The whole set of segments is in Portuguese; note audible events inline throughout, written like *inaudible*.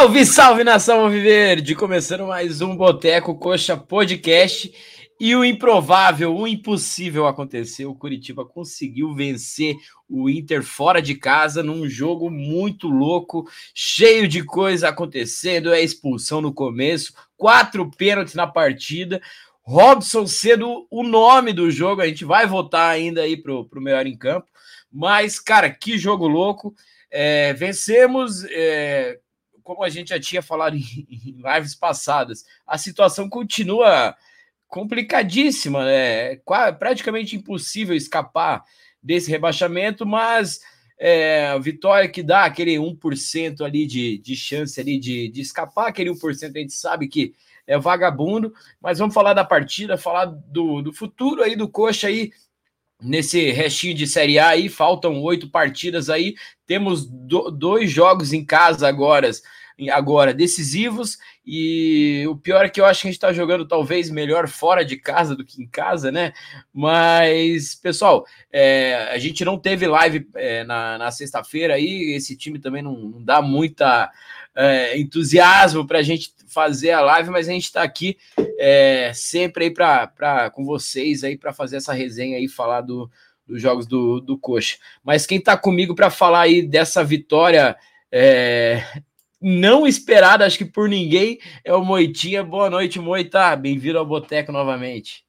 Salve, salve nação Viverde! Começando mais um Boteco Coxa Podcast. E o improvável, o impossível aconteceu. O Curitiba conseguiu vencer o Inter fora de casa num jogo muito louco, cheio de coisa acontecendo. É expulsão no começo, quatro pênaltis na partida. Robson sendo o nome do jogo. A gente vai votar ainda aí pro, pro melhor em campo. Mas, cara, que jogo louco. É, vencemos. É, como a gente já tinha falado *laughs* em, lives passadas, a situação continua complicadíssima, né? praticamente impossível escapar desse rebaixamento, mas é, a vitória que dá aquele 1% ali de, de chance ali de, de escapar, aquele 1% a gente sabe que é vagabundo, mas vamos falar da partida, falar do, do futuro aí do Coxa aí, nesse restinho de Série A aí, faltam oito partidas aí, temos do, dois jogos em casa agora, agora decisivos, e o pior é que eu acho que a gente está jogando talvez melhor fora de casa do que em casa, né? Mas, pessoal, é, a gente não teve live é, na, na sexta-feira aí, esse time também não, não dá muita é, entusiasmo para a gente fazer a live, mas a gente está aqui é, sempre aí para com vocês aí para fazer essa resenha aí, falar do, dos jogos do, do Coxa. Mas quem está comigo para falar aí dessa vitória é, não esperada, acho que por ninguém, é o Moitinha. Boa noite, Moita. Bem-vindo ao Boteco novamente.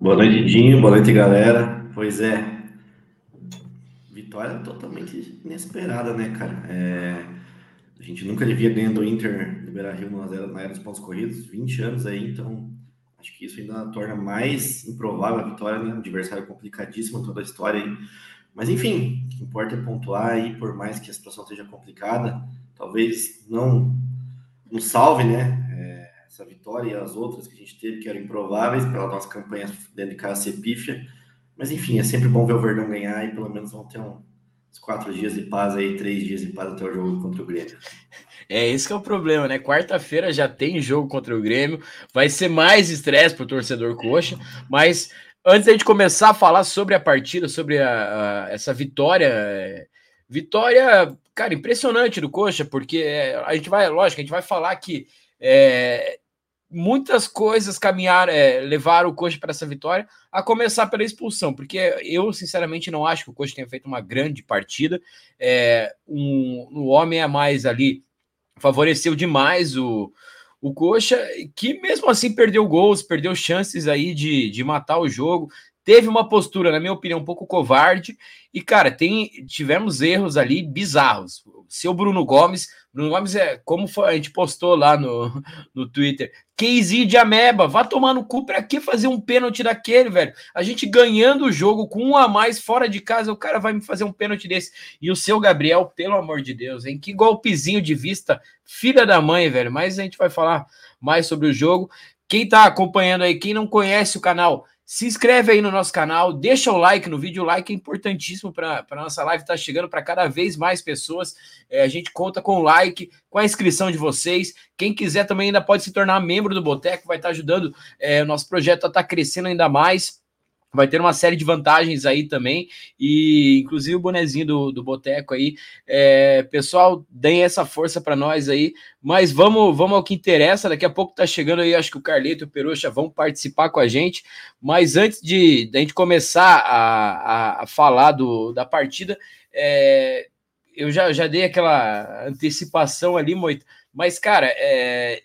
Boa noite, Dinho. Boa noite, galera. Pois é, vitória totalmente inesperada, né, cara? É... A gente nunca devia ganhar do Inter do Beira-Rio na era dos pontos corridos, 20 anos aí, então acho que isso ainda torna mais improvável a vitória, né? Um adversário complicadíssimo toda a história aí. Mas enfim, o que importa é pontuar aí, por mais que a situação seja complicada, talvez não nos salve, né? É, essa vitória e as outras que a gente teve que eram improváveis pela nossa campanha dentro de casa ser pífia. Mas enfim, é sempre bom ver o Verdão ganhar e pelo menos vão ter um, uns quatro dias de paz aí, três dias de paz até o jogo contra o Grêmio. É, esse que é o problema, né? Quarta-feira já tem jogo contra o Grêmio, vai ser mais estresse para o torcedor coxa, mas Antes da gente começar a falar sobre a partida, sobre a, a, essa vitória, é, vitória, cara, impressionante do Coxa, porque é, a gente vai, lógico, a gente vai falar que é, muitas coisas caminharam, é, levaram o Coxa para essa vitória, a começar pela expulsão, porque eu, sinceramente, não acho que o Coxa tenha feito uma grande partida. É, um, um homem a mais ali favoreceu demais o, o Coxa, que mesmo assim perdeu gols, perdeu chances aí de, de matar o jogo, teve uma postura, na minha opinião, um pouco covarde. E, cara, tem, tivemos erros ali bizarros. Seu Bruno Gomes, Bruno Gomes é como foi, a gente postou lá no, no Twitter. Casey de Ameba, vá tomar no cu pra que fazer um pênalti daquele, velho? A gente ganhando o jogo com um a mais fora de casa, o cara vai me fazer um pênalti desse. E o seu Gabriel, pelo amor de Deus, hein? Que golpezinho de vista, filha da mãe, velho. Mas a gente vai falar mais sobre o jogo. Quem tá acompanhando aí, quem não conhece o canal, se inscreve aí no nosso canal, deixa o like no vídeo, o like é importantíssimo para a nossa live estar tá chegando para cada vez mais pessoas. É, a gente conta com o like, com a inscrição de vocês. Quem quiser também ainda pode se tornar membro do Boteco, vai estar tá ajudando é, o nosso projeto a estar tá crescendo ainda mais. Vai ter uma série de vantagens aí também, e inclusive o bonezinho do, do Boteco aí. É, pessoal, deem essa força para nós aí, mas vamos, vamos ao que interessa. Daqui a pouco tá chegando aí, acho que o Carleto e o Perucha vão participar com a gente. Mas antes de, de a gente começar a, a, a falar do, da partida, é, eu já, já dei aquela antecipação ali, muito, mas cara, *laughs* é,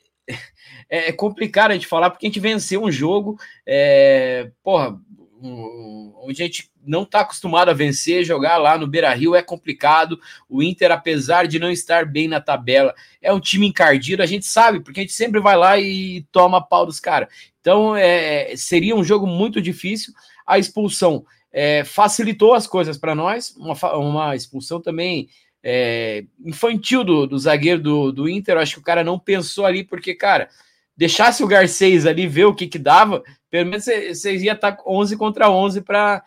é complicado a gente falar porque a gente venceu um jogo, é, porra, onde a gente não está acostumado a vencer, jogar lá no Beira Rio é complicado. O Inter, apesar de não estar bem na tabela, é um time encardido, a gente sabe, porque a gente sempre vai lá e toma pau dos caras. Então é, seria um jogo muito difícil. A expulsão é, facilitou as coisas para nós, uma, uma expulsão também. É, infantil do, do zagueiro do, do Inter, acho que o cara não pensou ali, porque, cara, deixasse o Garcês ali ver o que que dava, pelo menos vocês iam estar 11 contra 11 para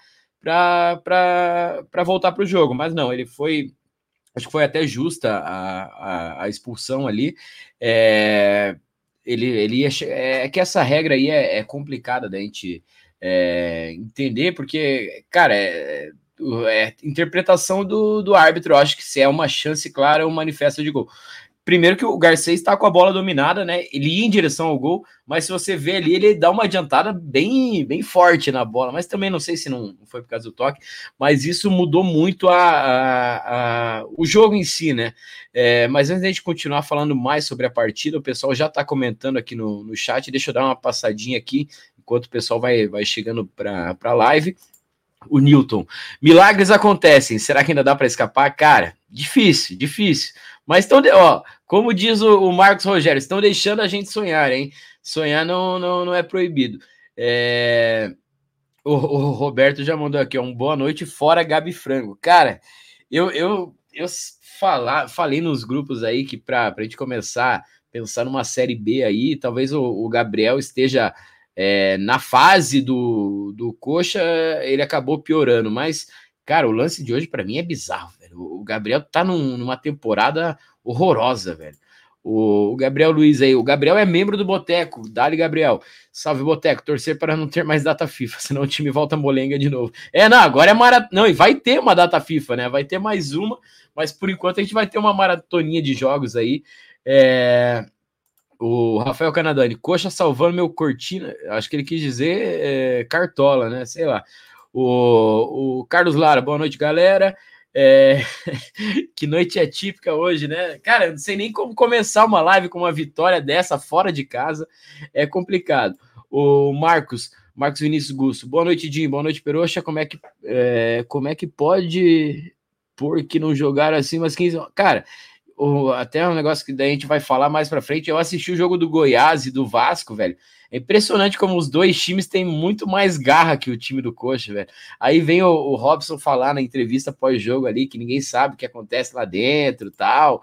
voltar para o jogo. Mas não, ele foi. Acho que foi até justa a, a, a expulsão ali. É, ele, ele ia, é que essa regra aí é, é complicada da gente é, entender, porque, cara, é, é, interpretação do, do árbitro. Eu acho que se é uma chance clara, é um manifesto de gol. Primeiro que o Garcês está com a bola dominada, né? Ele ia em direção ao gol, mas se você vê ali, ele dá uma adiantada bem, bem forte na bola. Mas também não sei se não foi por causa do toque, mas isso mudou muito a, a, a o jogo em si, né? É, mas antes da gente continuar falando mais sobre a partida, o pessoal já está comentando aqui no, no chat. Deixa eu dar uma passadinha aqui, enquanto o pessoal vai, vai chegando para a live. O Newton. Milagres acontecem. Será que ainda dá para escapar? Cara, difícil, difícil. Mas estão, ó, como diz o, o, Marcos Rogério, estão deixando a gente sonhar, hein? Sonhar não, não, não é proibido. É... O, o, Roberto já mandou aqui, ó, um boa noite fora Gabi Frango. Cara, eu, eu, eu falar, falei nos grupos aí que para a gente começar a pensar numa série B aí, talvez o, o Gabriel esteja é, na fase do, do Coxa, ele acabou piorando, mas, cara, o lance de hoje para mim é bizarro. O Gabriel tá num, numa temporada horrorosa, velho. O, Gabriel Luiz aí, o Gabriel é membro do Boteco, Dali Gabriel. Salve Boteco, torcer para não ter mais data FIFA, *laughs* senão o time volta molenga de novo. É, não, agora é maratona. Não, e vai ter uma data FIFA, né? Vai ter mais uma, mas por enquanto a gente vai ter uma maratoninha de jogos aí. É... O Rafael Canadani, coxa salvando meu cortina. Acho que ele quis dizer é, cartola, né? Sei lá. O, o Carlos Lara, boa noite, galera. É... *laughs* que noite é típica hoje, né? Cara, eu não sei nem como começar uma live com uma vitória dessa fora de casa. É complicado. O Marcos, Marcos Vinícius Gusto. Boa noite, Jim. Boa noite, Peroxa. Como é que, é... Como é que pode por que não jogaram assim umas 15. Cara, o... até um negócio que daí a gente vai falar mais pra frente. Eu assisti o jogo do Goiás e do Vasco, velho. É impressionante como os dois times têm muito mais garra que o time do Coxa, velho. Aí vem o, o Robson falar na entrevista pós-jogo ali que ninguém sabe o que acontece lá dentro tal.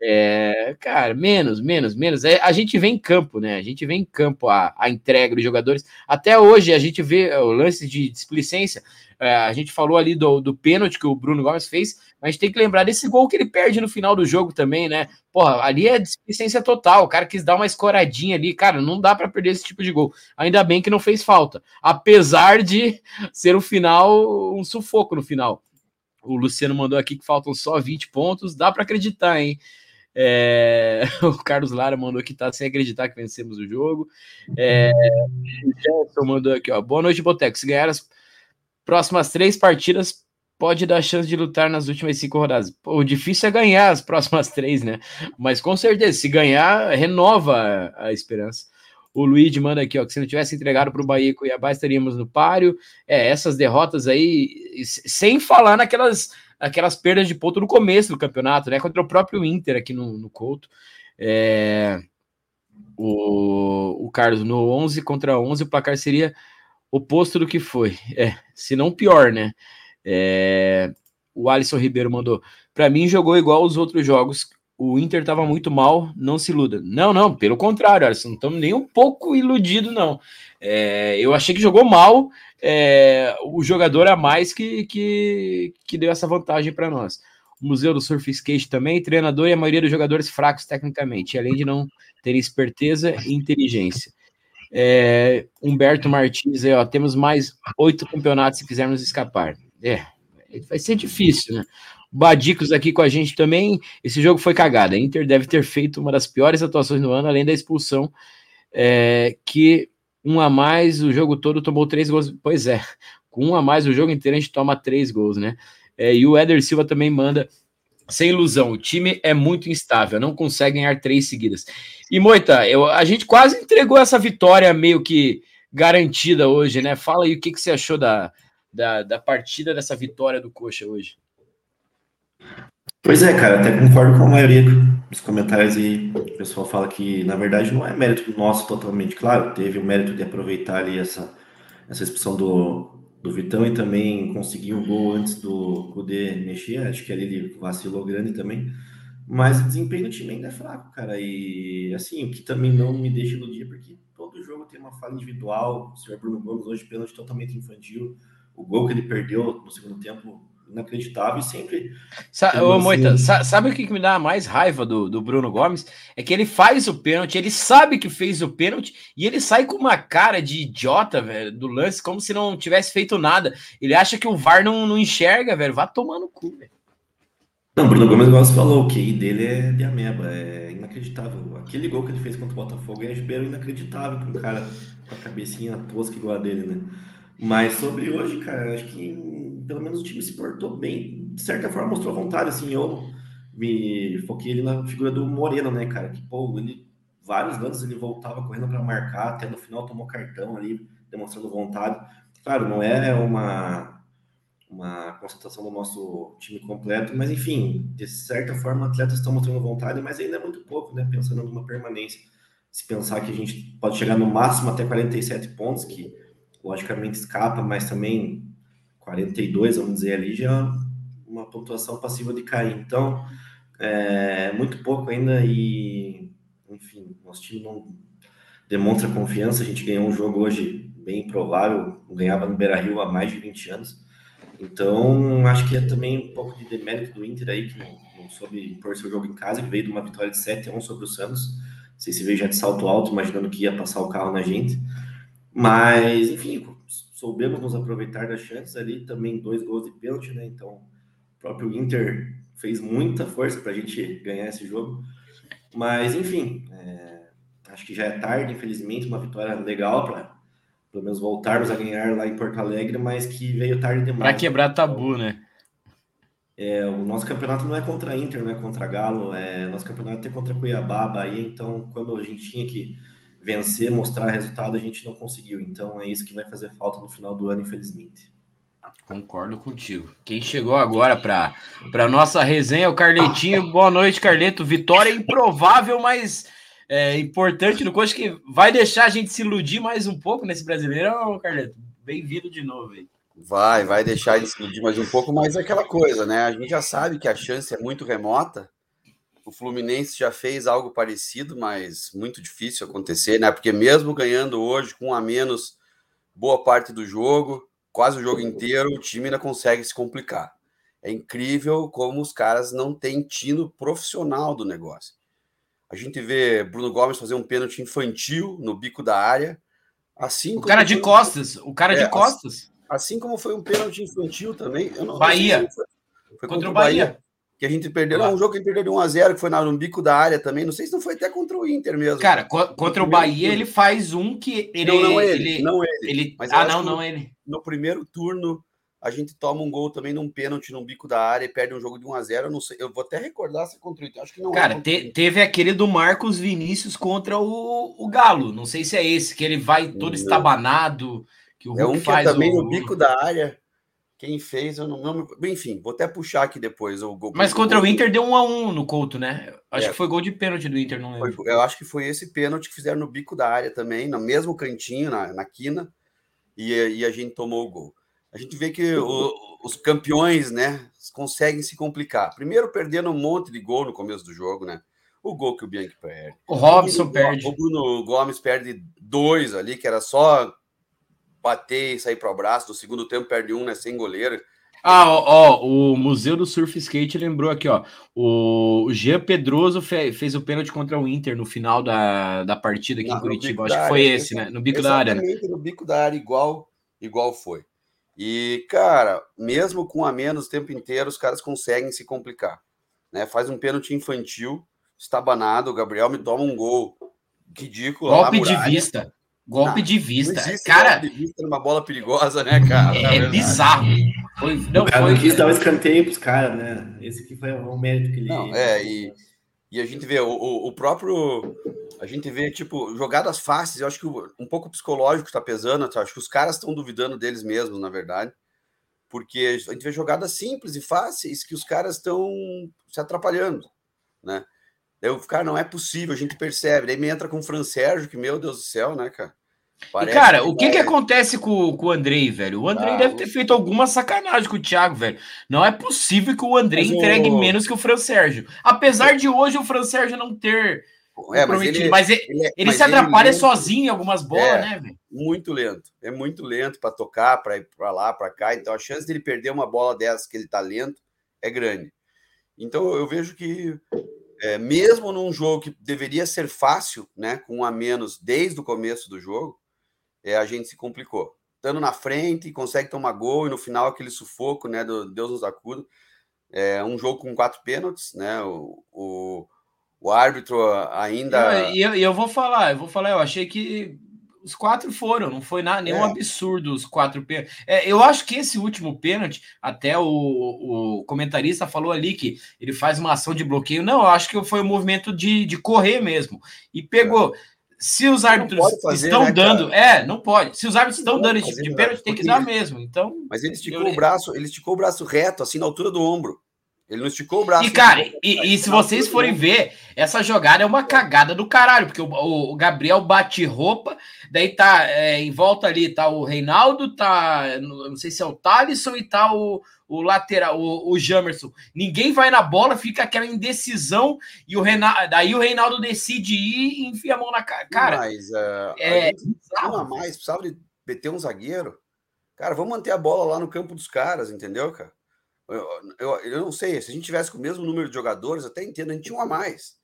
É, cara, menos, menos, menos. É, a gente vê em campo, né? A gente vê em campo a, a entrega dos jogadores. Até hoje a gente vê o lance de displicência. É, a gente falou ali do, do pênalti que o Bruno Gomes fez, a gente tem que lembrar desse gol que ele perde no final do jogo também, né? Porra, ali é displicência total. O cara quis dar uma escoradinha ali. Cara, não dá para perder esse tipo de gol. Ainda bem que não fez falta. Apesar de ser o final, um sufoco no final. O Luciano mandou aqui que faltam só 20 pontos. Dá para acreditar, hein? É... *laughs* O Carlos Lara mandou que tá sem acreditar que vencemos o jogo. É... O Gerson mandou aqui, ó. Boa noite, Boteco. Se ganhar as próximas três partidas, pode dar chance de lutar nas últimas cinco rodadas. O difícil é ganhar as próximas *laughs* três, né? Mas com certeza, se ganhar, renova a, esperança. O Luiz manda aqui, ó, que se não tivesse entregado para o Bahia e Cuiabá, estaríamos no páreo. É, essas derrotas aí, sem falar naquelas aquelas perdas de ponto no começo do campeonato, né? Contra o próprio Inter aqui no, no Couto. É, o, o Carlos, no 11 contra 11, o placar seria oposto do que foi. É, se não pior, né? É, o Alisson Ribeiro mandou. Para mim, jogou igual os outros jogos. O Inter estava muito mal, não se iluda. Não, não, pelo contrário, Alisson, não estamos nem um pouco iludido, não. É, eu achei que jogou mal é, o jogador a mais que, que, que deu essa vantagem para nós. O Museu do Surf Skate também, treinador e a maioria dos jogadores fracos tecnicamente, além de não ter esperteza e inteligência. É, Humberto Martins, ó, temos mais oito campeonatos se quisermos escapar. É, vai ser difícil, né? Badicos aqui com a gente também. Esse jogo foi cagada. A Inter deve ter feito uma das piores atuações do ano, além da expulsão, é, que um a mais, o jogo todo tomou três gols. Pois é, com um a mais o jogo inteiro a gente toma três gols, né? É, e o Éder Silva também manda sem ilusão, o time é muito instável, não consegue ganhar três seguidas. E Moita, eu, a gente quase entregou essa vitória meio que garantida hoje, né? Fala aí o que, que você achou da, da, da partida dessa vitória do Coxa hoje. Pois é, cara, até concordo com a maioria dos comentários e o pessoal fala que, na verdade, não é mérito nosso totalmente, claro, teve o mérito de aproveitar ali essa, essa expulsão do, do Vitão e também conseguiu o gol antes do Kudê mexer. Acho que ali ele vacilou grande também. Mas o desempenho do time ainda é fraco, cara. E assim, o que também não me deixa iludir, porque todo jogo tem uma falha individual. O senhor Bruno Gomes hoje pênalti totalmente infantil. O gol que ele perdeu no segundo tempo inacreditável e sempre. Sa Ô, Moita, sa sabe o que, me dá mais raiva do, do Bruno Gomes? É que ele faz o pênalti, ele sabe que fez o pênalti e ele sai com uma cara de idiota, velho, do lance, como se não tivesse feito nada. Ele acha que o VAR não, não enxerga, velho. Vá tomar no cu, velho. Não, Bruno Gomes, você falou, o QI dele é de ameba, é inacreditável. Aquele gol que ele fez contra o Botafogo é inacreditável para um cara com a cabecinha tosca igual a dele, né? Mas sobre hoje, cara, acho que pelo menos o time se portou bem. De certa forma, mostrou vontade, assim. Eu me foquei ali na figura do Moreno, né, cara? Que, pô, ele, vários lances ele voltava correndo para marcar, até no final tomou cartão ali, demonstrando vontade. Claro, não é uma, uma concentração do nosso time completo, mas enfim, de certa forma, atletas estão mostrando vontade, mas ainda é muito pouco, né? Pensando numa permanência. Se pensar que a gente pode chegar no máximo até 47 pontos, que logicamente escapa, mas também 42, vamos dizer ali, já uma pontuação passiva de cair. Então, é muito pouco ainda e, enfim, nosso time não demonstra confiança. A gente ganhou um jogo hoje bem improvável, ganhava no Beira-Rio há mais de 20 anos. Então, acho que é também um pouco de demérito do Inter aí, que não, não soube impor seu jogo em casa, que veio de uma vitória de 7 a 1 sobre o Santos. Não sei se veio já de salto alto, imaginando que ia passar o carro na gente. Mas, enfim, soubemos nos aproveitar das chances ali, também dois gols de pênalti, né? Então, o próprio Inter fez muita força para a gente ganhar esse jogo. Mas, enfim, é, acho que já é tarde, infelizmente, uma vitória legal para pelo menos voltarmos a ganhar lá em Porto Alegre, mas que veio tarde demais. Para quebrar tabu, né? É, o nosso campeonato não é contra a Inter, não é contra Galo, é, nosso campeonato é contra Cuiabá, Bahia, então quando a gente tinha que vencer, mostrar resultado, a gente não conseguiu. Então é isso que vai fazer falta no final do ano, infelizmente. Concordo contigo. Quem chegou agora para para nossa resenha é o Carletinho. Boa noite, Carleto. Vitória improvável, mas é, importante no coach que vai deixar a gente se iludir mais um pouco nesse brasileiro, Carleto. Bem-vindo de novo aí. Vai, vai deixar de se iludir mais um pouco, mas é aquela coisa, né? A gente já sabe que a chance é muito remota, o Fluminense já fez algo parecido, mas muito difícil acontecer, né? Porque mesmo ganhando hoje com um a menos boa parte do jogo, quase o jogo inteiro, o time ainda consegue se complicar. É incrível como os caras não têm tino profissional do negócio. A gente vê Bruno Gomes fazer um pênalti infantil no bico da área. Assim o cara de costas, o cara é, de costas. Assim, assim, como foi um pênalti infantil também. Não, Bahia. Não foi, foi, contra, contra, o Bahia. Bahia que a gente perdeu. Não, um jogo que a gente perdeu de 1x0, que foi no bico da área também. Não sei se não foi até contra o Inter mesmo. Cara, contra o Bahia, ele faz um que ele. Não, não ele. ele não ele. ele... ah, não, não ele. No primeiro turno, a gente toma um gol também num pênalti no bico da área e perde um jogo de 1x0. Eu não sei. Eu vou até recordar se é contra o Inter. Acho que não é Cara, é te, teve aquele do Marcos Vinícius contra o, o Galo. Não sei se é esse, que ele vai todo estabanado. Que o é um que é também o... no bico da área. Quem fez, eu não, não Enfim, vou até puxar aqui depois o gol. Mas contra o Inter deu um a um no Couto, né? Acho é. que foi gol de pênalti do Inter, não lembro. Foi, eu acho que foi esse pênalti que fizeram no bico da área também, no mesmo cantinho, na, na quina, e, e a gente tomou o gol. A gente vê que o, os campeões, né, conseguem se complicar. Primeiro, perdendo um monte de gol no começo do jogo, né? O gol que o Bianchi perde. O Robson o Bruno, perde. O Bruno Gomes perde dois ali, que era só bater e sair para o abraço. No segundo tempo perde um, né? Sem goleiro. Ah, ó, ó, o Museu do Surf Skate lembrou aqui, ó. O Jean Pedroso fe, fez o pênalti contra o Inter no final da, da partida aqui Não, em Curitiba. Acho que foi área, esse, né? No bico da área. Né? No bico da área, igual, igual foi. E, cara, mesmo com a menos o tempo inteiro, os caras conseguem se complicar. Né? Faz um pênalti infantil, estabanado, o Gabriel me toma um gol ridículo. Golpe de vista. Golpe de vista. cara, golpe de vista numa bola perigosa, né, cara? É, é bizarro. Foi, não, o cara foi... não quis dar o escanteio pros caras, né? Esse aqui foi o mérito que ele. Não, é, e, e a gente vê o, o, próprio. A gente vê, tipo, jogadas fáceis. Eu acho que um pouco psicológico está pesando. Tá? Acho que os caras estão duvidando deles mesmos, na verdade. Porque a gente vê jogadas simples e fáceis que os caras estão se atrapalhando, né? Eu, cara, não é possível, a gente percebe. Daí me entra com o Fran Sérgio, que, meu Deus do céu, né, cara? e, cara, que o que, que acontece com, com o Andrei, velho? O Andrei ah, deve ter feito alguma sacanagem com o Thiago, velho. Não é possível que o Andrei entregue menos que o Fran Sérgio. Apesar de hoje o Fran Sérgio não ter É, mas ele, mas ele, ele, é, ele mas se atrapalha ele sozinho em algumas bolas, é, né, velho? Muito lento. É muito lento para tocar, para ir para lá, para cá. Então a chance dele perder uma bola dessas que ele tá lento é grande. Então eu vejo que é, mesmo num jogo que deveria ser fácil, né, com um a menos desde o começo do jogo, é, a gente se complicou. Estando na frente, consegue tomar gol e no final aquele sufoco, né, do Deus nos acuda. É um jogo com quatro pênaltis, né? O, o, o árbitro ainda. E eu, eu, eu, vou falar, eu vou falar, eu achei que os quatro foram, não foi nada, nenhum é. absurdo os quatro pênaltis. É, eu acho que esse último pênalti, até o, o, comentarista falou ali que ele faz uma ação de bloqueio. Não, eu acho que foi um movimento de, de correr mesmo. E pegou. É. Se os árbitros fazer, estão né, dando, é, não pode. Se os árbitros estão dando esse tipo de pênalti, tem que dar mesmo. Então, mas ele esticou eu... o braço, ele esticou o braço reto, assim, na altura do ombro. Ele não esticou o braço. E, cara, e, e se vocês forem ver, essa jogada é uma cagada do caralho, porque o, o Gabriel bate roupa, daí tá é, em volta ali, tá o Reinaldo, tá. Não sei se é o Thalisson e tá o, o lateral, o, o Jamerson. Ninguém vai na bola, fica aquela indecisão, e o Reinaldo, daí o Reinaldo decide ir e enfia a mão na cara. Cara, mas uh, é, a mais, precisava de meter um zagueiro. Cara, vamos manter a bola lá no campo dos caras, entendeu, cara? Eu, eu, eu, não sei, se a gente tivesse com o mesmo número de jogadores, até entendo, a gente tinha um a mais.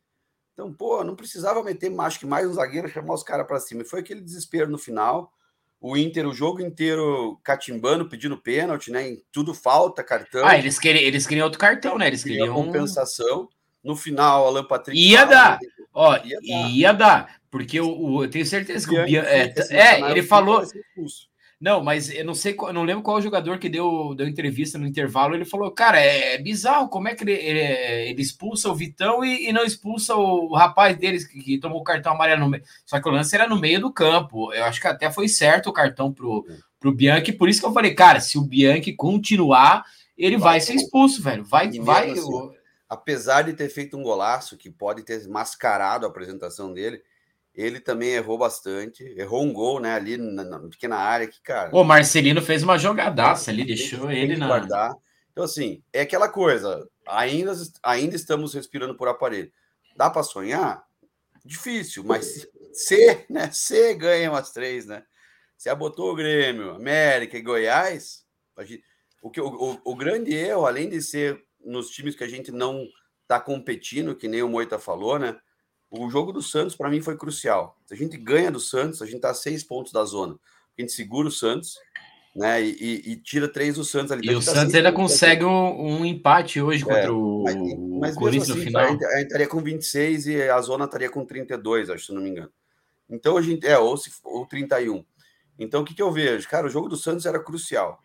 Então, pô, não precisava meter, acho que mais um zagueiro chamar os caras para cima. E foi aquele desespero no final. O Inter, o jogo inteiro catimbando, pedindo pênalti, né? Em tudo falta, cartão. Ah, eles queriam, eles queriam outro cartão, né? Eles queriam compensação. No final, Alan Patrick. Ia fala, dar. Ó, ia dar. Ia dar. Porque o, eu tenho certeza que o Bian. É, é ele falou. Não, mas eu não sei, eu não lembro qual jogador que deu, deu entrevista no intervalo. Ele falou, cara, é, é bizarro como é que ele, ele, ele expulsa o Vitão e, e, não expulsa o rapaz deles que, que, tomou o cartão amarelo no meio. Só que o lance era no meio do campo. Eu acho que até foi certo o cartão pro, pro Bianchi. Por isso que eu falei, cara, se o Bianchi continuar, ele vai, vai ser expulso, velho. Vai, vai. Assim, eu... Apesar de ter feito um golaço que pode ter mascarado a apresentação dele ele também errou bastante, errou um gol, né, ali na, na pequena área que, cara. O Marcelino fez uma jogadaça ali, deixou tem, ele tem na. Guardar. Então, assim, é aquela coisa, ainda, ainda estamos respirando por aparelho. Dá para sonhar? Difícil, mas se, né, se ganha umas três, né? Se abotou o Grêmio, América e Goiás, gente, o, que, o, o, o grande erro, além de ser nos times que a gente não está competindo, que nem o Moita falou, né? O jogo do Santos, para mim, foi crucial. Se a gente ganha do Santos, a gente está a seis pontos da zona. A gente segura o Santos, né? E, e, tira três do Santos ali. E o tá Santos ainda consegue um, um, empate hoje é, contra o, mas, mas Corinthians assim, no final. A gente, a gente estaria com 26 e a zona estaria com 32, acho, se não me engano. Então a gente. É, ou, se, ou 31. Então o que, que eu vejo? Cara, o jogo do Santos era crucial.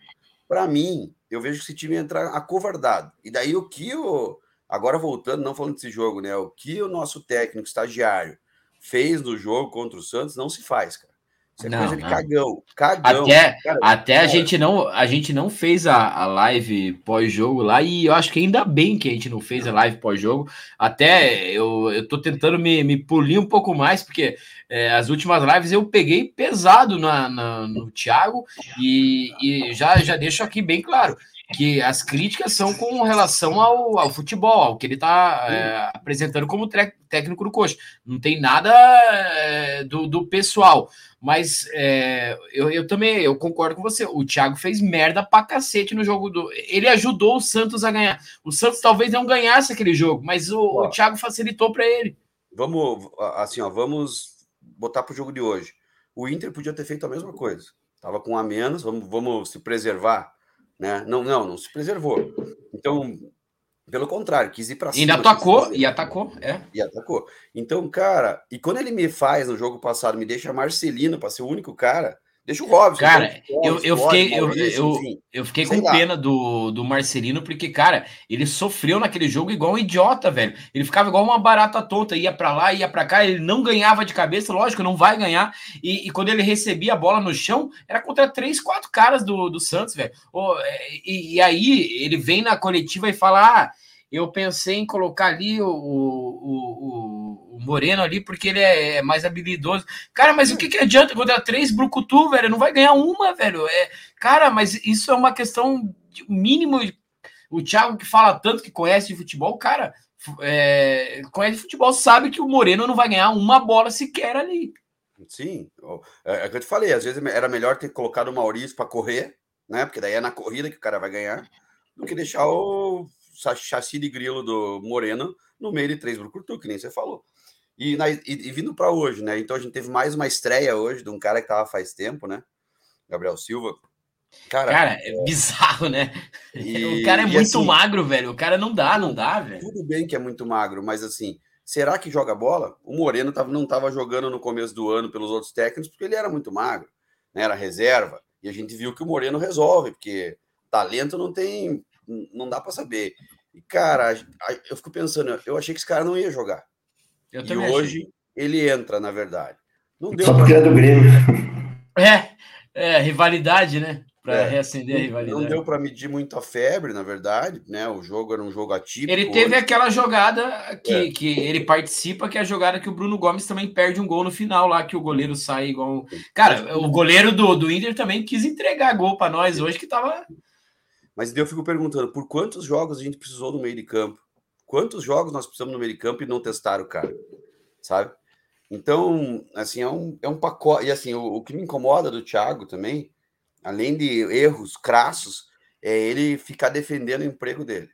Para mim, eu vejo que esse time entrar acovardado. E daí o que o Agora, voltando, não falando desse jogo, né? O que o nosso técnico estagiário fez no jogo contra o Santos não se faz, cara. Isso é não, coisa de não. cagão. Cagão. Até, cara, até cara. a gente não a gente não fez a, a live pós-jogo lá, e eu acho que ainda bem que a gente não fez a live pós-jogo. Até eu, eu tô tentando me, me polir um pouco mais, porque é, as últimas lives eu peguei pesado na, na no Thiago, e, e já, já deixo aqui bem claro que as críticas são com relação ao, ao futebol, ao que ele está é, apresentando como técnico do coach. Não tem nada é, do, do pessoal. Mas é, eu, eu também eu concordo com você. O Thiago fez merda pra cacete no jogo do. Ele ajudou o Santos a ganhar. O Santos talvez não ganhasse aquele jogo, mas o, ó, o Thiago facilitou para ele. Vamos, assim, ó, vamos botar pro jogo de hoje. O Inter podia ter feito a mesma coisa. Tava com um a menos, vamos, vamos se preservar né? Não, não, não se preservou. Então, pelo contrário, quis ir para cima. E atacou, e atacou, é. E atacou. Então, cara, e quando ele me faz no jogo passado, me deixa Marcelino para ser o único cara, Deixa o Robson. Cara, eu, eu fiquei, eu, eu, eu fiquei com pena do, do Marcelino, porque, cara, ele sofreu naquele jogo igual um idiota, velho. Ele ficava igual uma barata tonta, ia para lá, ia para cá, ele não ganhava de cabeça, lógico, não vai ganhar. E, e, quando ele recebia a bola no chão, era contra três, quatro caras do, do Santos, velho. E, e aí ele vem na coletiva e fala: ah, eu pensei em colocar ali o, o, o, Moreno ali, porque ele é, é mais habilidoso. Cara, mas o que, que adianta contra três Brucutu, velho? Não vai ganhar uma, velho. É, cara, mas isso é uma questão de mínimo. O Thiago que fala tanto que conhece de futebol, cara, é, conhece futebol sabe que o Moreno não vai ganhar uma bola sequer ali. Sim, é, é que eu te falei, às vezes era melhor ter colocado o Maurício para correr, né? Porque daí é na corrida que o cara vai ganhar, do que deixar o chassi de grilo do Moreno no meio de três Brucutu, que nem você falou. E, na, e, e vindo para hoje, né? Então a gente teve mais uma estreia hoje de um cara que tava faz tempo, né? Gabriel Silva. Cara, cara é, é bizarro, né? E, *laughs* o cara é muito assim, magro, velho. O cara não dá, não dá, velho. Tudo bem que é muito magro, mas assim, será que joga bola? O Moreno tava, não estava jogando no começo do ano pelos outros técnicos porque ele era muito magro, né? Era reserva. E a gente viu que o Moreno resolve, porque talento não tem, não dá para saber. E, cara, eu fico pensando, eu achei que esse cara não ia jogar. Eu e hoje achei. ele entra, na verdade. Não deu Só porque é do Grêmio. É, é, rivalidade, né? Para é, reacender a rivalidade. Não deu para medir muito a febre, na verdade, né? O jogo era um jogo atípico. Ele teve hoje. aquela jogada que, é. que ele participa, que é a jogada que o Bruno Gomes também perde um gol no final lá, que o goleiro sai igual. Cara, o goleiro do, do Inter também quis entregar gol para nós hoje, que tava. Mas eu fico perguntando, por quantos jogos a gente precisou no meio de campo? Quantos jogos nós precisamos no meio de campo e não testar o cara? Sabe? Então, assim, é um, é um pacote. E assim, o, o que me incomoda do Thiago também além de erros crassos, é ele ficar defendendo o emprego dele.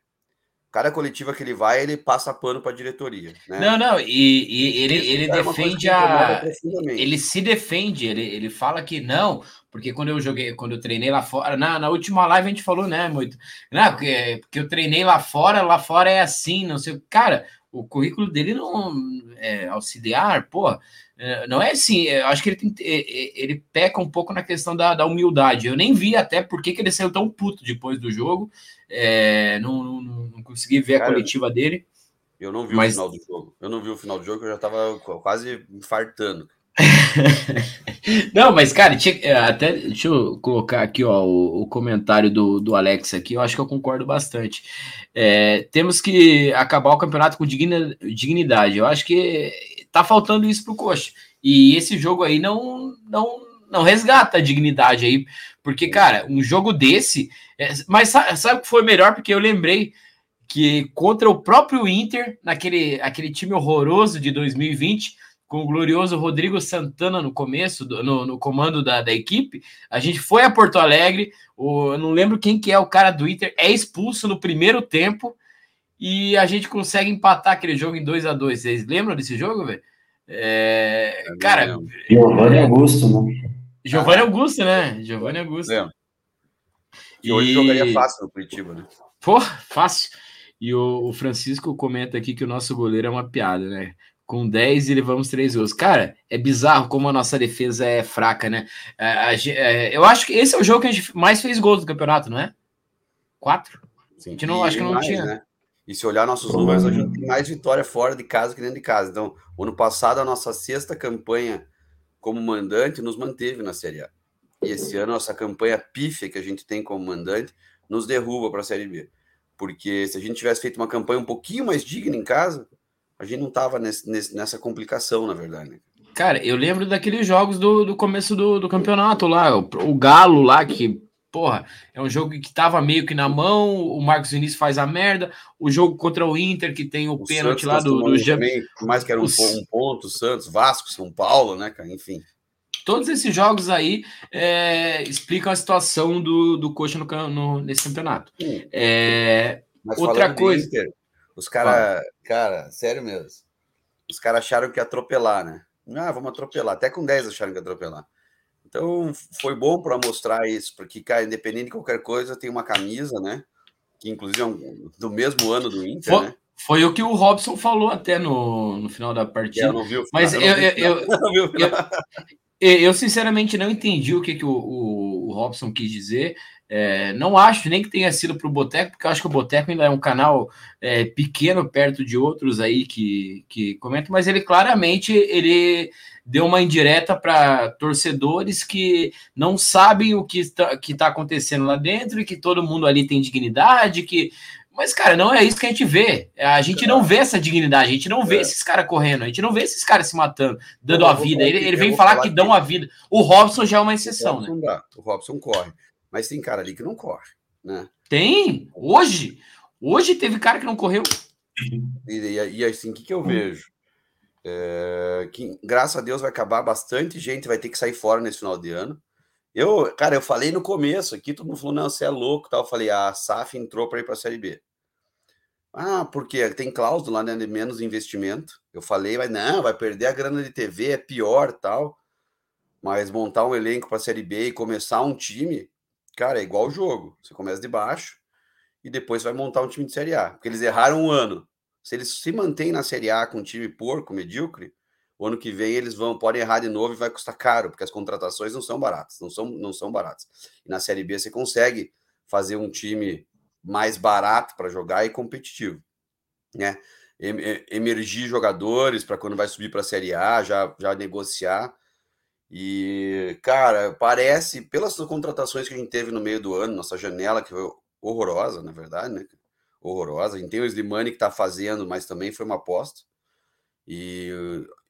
Cada coletiva que ele vai, ele passa pano para a diretoria. Né? Não, não, e, e ele, ele é defende a. Ele se defende, ele, ele fala que não, porque quando eu joguei, quando eu treinei lá fora, na, na última live a gente falou, né, muito. Não, porque, porque eu treinei lá fora, lá fora é assim, não sei. Cara, o currículo dele não é auxiliar, pô. É, não é assim, eu acho que ele, tem, ele peca um pouco na questão da, da humildade. Eu nem vi até por que ele saiu tão puto depois do jogo. É, não, não, não, consegui ver Cara, a coletiva dele. Eu não vi mas... o final do jogo. Eu não vi o final do jogo, eu já tava quase infartando. *laughs* não, mas, cara, tinha, é, até deixa eu colocar aqui ó, o, o, comentário do, do Alex aqui, eu acho que eu concordo bastante. É, temos que acabar o campeonato com digna, dignidade. Eu acho que tá faltando isso pro Coxa. E esse jogo aí não, não, não resgata a dignidade aí, porque, cara, um jogo desse. É, mas sabe, sabe o que foi melhor? Porque eu lembrei que contra o próprio Inter, naquele aquele time horroroso de 2020, com o glorioso Rodrigo Santana no começo, do, no, no, comando da, da, equipe, a gente foi a Porto Alegre, o, eu não lembro quem que é o cara do Inter, é expulso no primeiro tempo, e a gente consegue empatar aquele jogo em 2 a 2 Vocês lembram desse jogo, velho? É, é cara. Giovanni Augusto, né? Giovanni Augusto, né? Giovanni Augusto. É. E hoje jogaria fácil no Curitiba, né? Pô, fácil. E o, o, Francisco comenta aqui que o nosso goleiro é uma piada, né? Com 10 e levamos 3 gols. Cara, é bizarro como a nossa defesa é fraca, né? É, é, eu acho que esse é o jogo que a gente mais fez gols do campeonato, não é? Quatro? Sim, a gente não, acho que não mais, tinha. Né? E se olhar nossos números, a gente tem mais vitória fora de casa que dentro de casa. Então, ano passado, a nossa sexta campanha como mandante nos manteve na Série A. E esse ano, nossa campanha pífia que a gente tem como mandante nos derruba para a Série B. Porque se a gente tivesse feito uma campanha um pouquinho mais digna em casa, a gente não tava nesse, nessa complicação, na verdade. Né? Cara, eu lembro daqueles jogos do, do começo do, do campeonato lá, o, o Galo lá, que porra, é um jogo que tava meio que na mão, o Marcos Vinícius faz a merda, o jogo contra o Inter, que tem o, o pênalti lá do, do também, mais que era um, um ponto, Santos, Vasco, São Paulo, né, cara, enfim. Todos esses jogos aí é, explicam a situação do, do Coxa no, no, nesse campeonato. É, outra coisa. Inter, os caras, cara, sério mesmo, os caras acharam que ia atropelar, né? Ah, vamos atropelar. Até com 10 acharam que ia atropelar. Então, foi bom para mostrar isso, porque, cara, independente de qualquer coisa, tem uma camisa, né? Que inclusive é um, do mesmo ano do Inter, foi, né? Foi o que o Robson falou até no, no final da partida. Eu não vi o final, Mas eu, eu, *laughs* eu, eu, eu, sinceramente não entendi o que, que o, o, o Robson quis dizer. É, não acho nem que tenha sido para o Boteco, porque eu acho que o Boteco ainda é um canal é, pequeno perto de outros aí que, que comentam, mas ele claramente ele deu uma indireta para torcedores que não sabem o que está, que tá acontecendo lá dentro e que todo mundo ali tem dignidade, que mas, cara, não é isso que a gente vê. A gente não vê essa dignidade, a gente não vê é. esses caras correndo, a gente não vê esses caras se matando, dando a vida. Ele, ele vem falar, falar que, dão a vida. O Robson já é uma exceção, o né? Dá. O Robson corre. Mas tem cara ali que não corre, né? Tem. Hoje. Hoje teve cara que não correu. E, e, e assim, o que, que eu vejo? É, que graças a Deus vai acabar bastante gente, vai ter que sair fora nesse final de ano. Eu, cara, eu falei no começo aqui, todo mundo falou, não, você é louco, tal. Eu falei, ah, a SAF entrou para ir para a Série B. Ah, porque tem cláusula né, de menos investimento. Eu falei, mas não, vai perder a grana de TV, é pior, tal. Mas montar um elenco para a Série B e começar um time, cara, é igual o jogo. Você começa de baixo e depois vai montar um time de Série A. Porque eles erraram um ano. Se eles se mantêm na Série A com um time porco, medíocre, o ano que vem eles vão podem errar de novo e vai custar caro, porque as contratações não são baratas, não são, não são baratas. E na Série B você consegue fazer um time mais barato para jogar e competitivo, né? Emergir jogadores para quando vai subir para a Série A, já, já negociar. E, cara, parece, pelas contratações que a gente teve no meio do ano, nossa janela, que foi horrorosa, na verdade, né? Horrorosa. A gente tem o Slimani que está fazendo, mas também foi uma aposta. E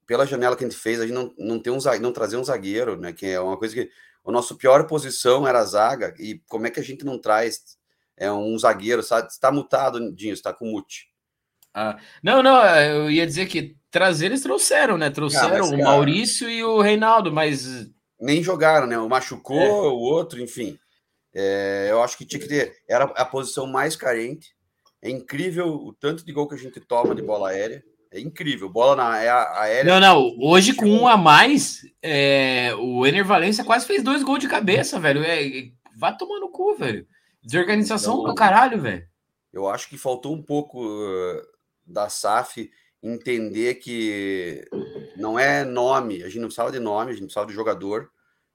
pela janela que a gente fez, a gente não, não, tem um, não trazer um zagueiro, né? Que é uma coisa que. A nossa pior posição era a zaga, e como é que a gente não traz é um zagueiro, sabe? Está mutado, Dinho, está com mute. Ah, não, não, eu ia dizer que trazer eles trouxeram, né? Trouxeram ah, o Maurício e o Reinaldo, mas. Nem jogaram, né? O machucou, é. o outro, enfim. É, eu acho que tinha que ter. Era a posição mais carente. É incrível o tanto de gol que a gente toma de bola aérea. É incrível. Bola na é aérea. Não, não. Hoje, com um a mais, é, o Ener Valência quase fez dois gols de cabeça, velho. É, vá tomar no cu, velho. Desorganização então, do caralho, velho. Eu acho que faltou um pouco uh, da SAF entender que não é nome, a gente não precisava de nome, a gente precisava de jogador.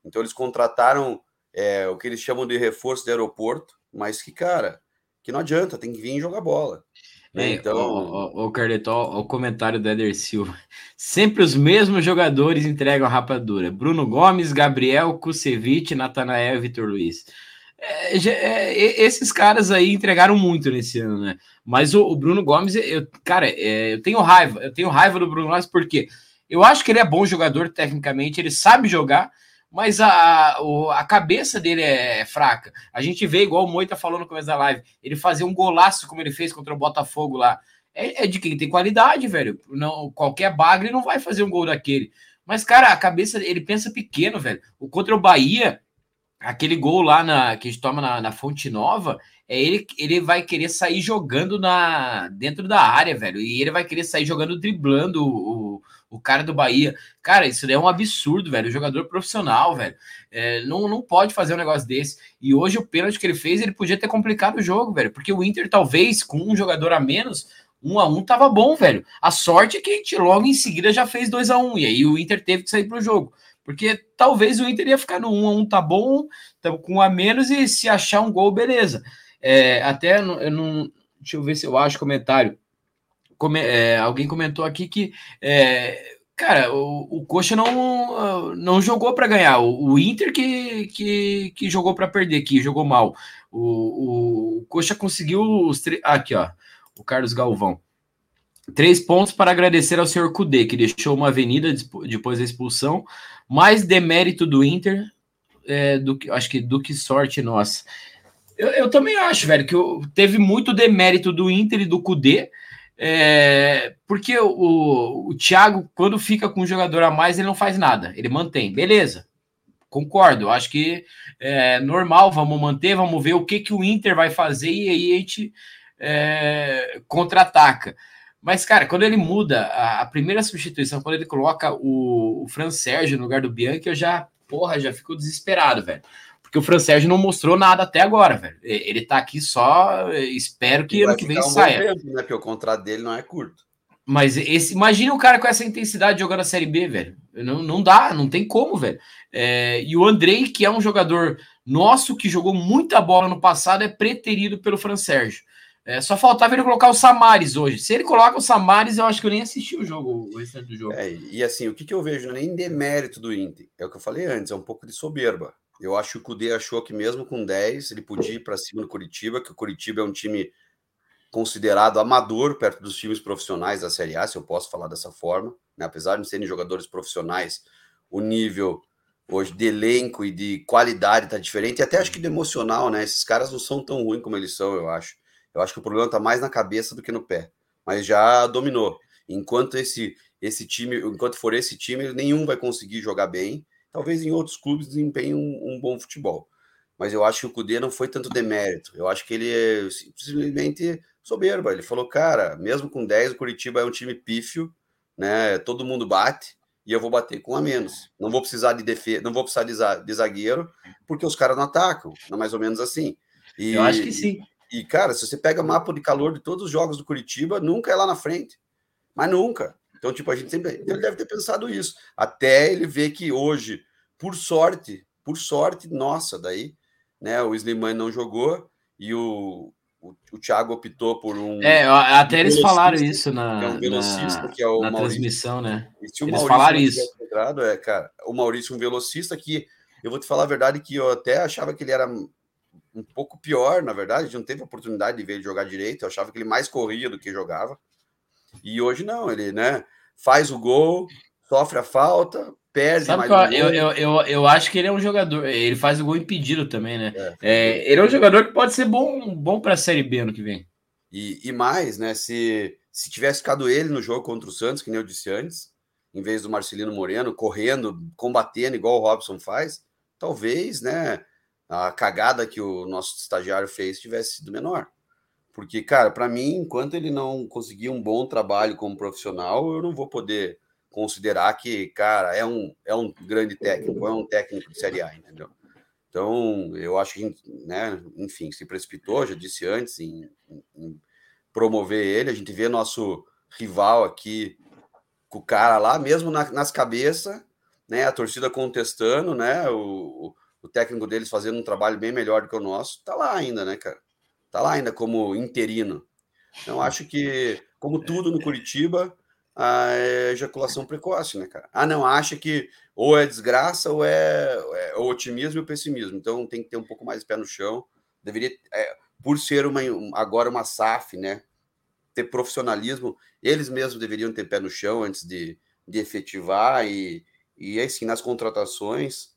Então eles contrataram é, o que eles chamam de reforço de aeroporto, mas que, cara, que não adianta, tem que vir e jogar bola. É, então, o, o, Carleto, o comentário do Eder Silva. *laughs* Sempre os mesmos jogadores entregam a rapadura: Bruno Gomes, Gabriel, Kusevich, Natanael e Vitor Luiz. É, é, esses caras aí entregaram muito nesse ano, né? Mas o, o Bruno Gomes, eu, cara, é, eu tenho raiva, eu tenho raiva do Bruno Gomes porque eu acho que ele é bom jogador tecnicamente, ele sabe jogar, mas a, a cabeça dele é fraca. A gente vê, igual o Moita falou no começo da live, ele fazer um golaço como ele fez contra o Botafogo lá. É, é de quem tem qualidade, velho. Não, qualquer bagre não vai fazer um gol daquele. Mas, cara, a cabeça, ele pensa pequeno, velho. O contra o Bahia, aquele gol lá na, que a gente toma na, na Fonte Nova, é ele, ele vai querer sair jogando na dentro da área, velho. E ele vai querer sair jogando driblando o, o cara do Bahia. Cara, isso é um absurdo, velho. O jogador profissional, velho. É, não, não pode fazer um negócio desse. E hoje o pênalti que ele fez, ele podia ter complicado o jogo, velho. Porque o Inter, talvez, com um jogador a menos, um a um tava bom, velho. A sorte é que a gente logo em seguida já fez 2 a 1 um, E aí o Inter teve que sair pro jogo. Porque talvez o Inter ia ficar no 1 a 1 tá bom, tá com um a menos, e se achar um gol, beleza. É, até eu não. Deixa eu ver se eu acho comentário come, é, alguém comentou aqui que, é, cara, o, o Coxa não, não jogou para ganhar. O, o, Inter que, que, que jogou para perder, que jogou mal. O, o, o Coxa conseguiu os três. Aqui, ó, o Carlos Galvão. Três pontos para agradecer ao senhor Cudê, que deixou uma avenida depois da expulsão. Mais demérito do Inter é, do que acho que do que sorte nossa. Eu, eu também acho, velho, que teve muito demérito do Inter e do Cudê. É, porque o, o Thiago, quando fica com um jogador a mais, ele não faz nada, ele mantém, beleza. Concordo, acho que é normal, vamos manter, vamos ver o que, que o Inter vai fazer e aí a gente é, contra-ataca. Mas, cara, quando ele muda a, a, primeira substituição, quando ele coloca o, o Fran Sérgio no lugar do Bianchi, eu já, porra, já fico desesperado, velho. Porque o Fran Sérgio não mostrou nada até agora, velho. Ele tá aqui só. Espero que ano que vem um saia. Tempo, né? Porque o contrato dele não é curto. Mas esse, imagina o cara com essa intensidade jogando a Série B, velho. Não, não dá, não tem como, velho. É, e o Andrei, que é um jogador nosso que jogou muita bola no passado, é preterido pelo Fran Sérgio. É, só faltava ele colocar o Samares hoje. Se ele coloca o Samares, eu acho que eu nem assisti o jogo, o restante do jogo. É, e assim, o que, que eu vejo nem demérito do Inter, é o que eu falei antes, é um pouco de soberba. Eu acho que o Cudê achou que mesmo com 10, ele podia ir para cima do Curitiba, que o Curitiba é um time considerado amador perto dos times profissionais da Série A, se eu posso falar dessa forma. Né? Apesar de serem jogadores profissionais, o nível hoje de elenco e de qualidade está diferente, e até acho que de emocional, né? Esses caras não são tão ruins como eles são, eu acho. Eu acho que o problema está mais na cabeça do que no pé. mas já dominou. Enquanto esse esse time, enquanto for esse time, nenhum vai conseguir jogar bem. Talvez em outros clubes desempenhe um, um bom futebol. Mas eu acho que o Cudê não foi tanto demérito. Eu acho que ele é simplesmente soberba. Ele falou, cara, mesmo com 10, o Curitiba é um time pífio, né? Todo mundo bate e eu vou bater com a menos. Não vou precisar de defesa, não vou precisar de zagueiro, porque os caras não atacam. É mais ou menos assim. E, eu acho que sim. E, cara, se você pega mapa de calor de todos os jogos do Curitiba, nunca é lá na frente. Mas nunca. Então, tipo, a gente sempre. Então ele deve ter pensado isso. Até ele ver que hoje, por sorte, por sorte, nossa, daí, né? O Slimane não jogou e o, o, o Thiago optou por um. É, até um eles falaram isso na, é um velocista, na, que é o na transmissão, né? E se o eles Maurício falaram isso. Entrado, é, cara, o Maurício, um velocista que eu vou te falar a verdade que eu até achava que ele era um pouco pior, na verdade, a gente não teve oportunidade de ver ele jogar direito, eu achava que ele mais corria do que jogava. E hoje não, ele, né, faz o gol, sofre a falta, perde Sabe mais eu, eu, eu, eu, acho que ele é um jogador, ele faz o gol impedido também, né? É, é, ele é um jogador que pode ser bom, bom para a Série B ano que vem. E, e mais, né, se, se tivesse ficado ele no jogo contra o Santos, que nem eu disse antes, em vez do Marcelino Moreno, correndo, combatendo igual o Robson faz, talvez, né, a cagada que o nosso estagiário fez tivesse sido menor. Porque, cara, para mim, enquanto ele não conseguir um bom trabalho como profissional, eu não vou poder considerar que, cara, é um, é um grande técnico, é um técnico de Série A, entendeu? Então, eu acho que, né, enfim, se precipitou, já disse antes, em, em promover ele. A gente vê nosso rival aqui com o cara lá, mesmo na, nas cabeças, né, a torcida contestando, né, o, o técnico deles fazendo um trabalho bem melhor do que o nosso, tá lá ainda, né, cara? Tá lá ainda como interino. Então, acho que, como tudo no Curitiba, a ejaculação precoce, né, cara? Ah, não, acha que ou é desgraça ou é, é o otimismo e pessimismo. Então, tem que ter um pouco mais de pé no chão. Deveria, é, por ser uma, agora uma SAF, né, ter profissionalismo, eles mesmos deveriam ter pé no chão antes de, de efetivar e, e assim, nas contratações,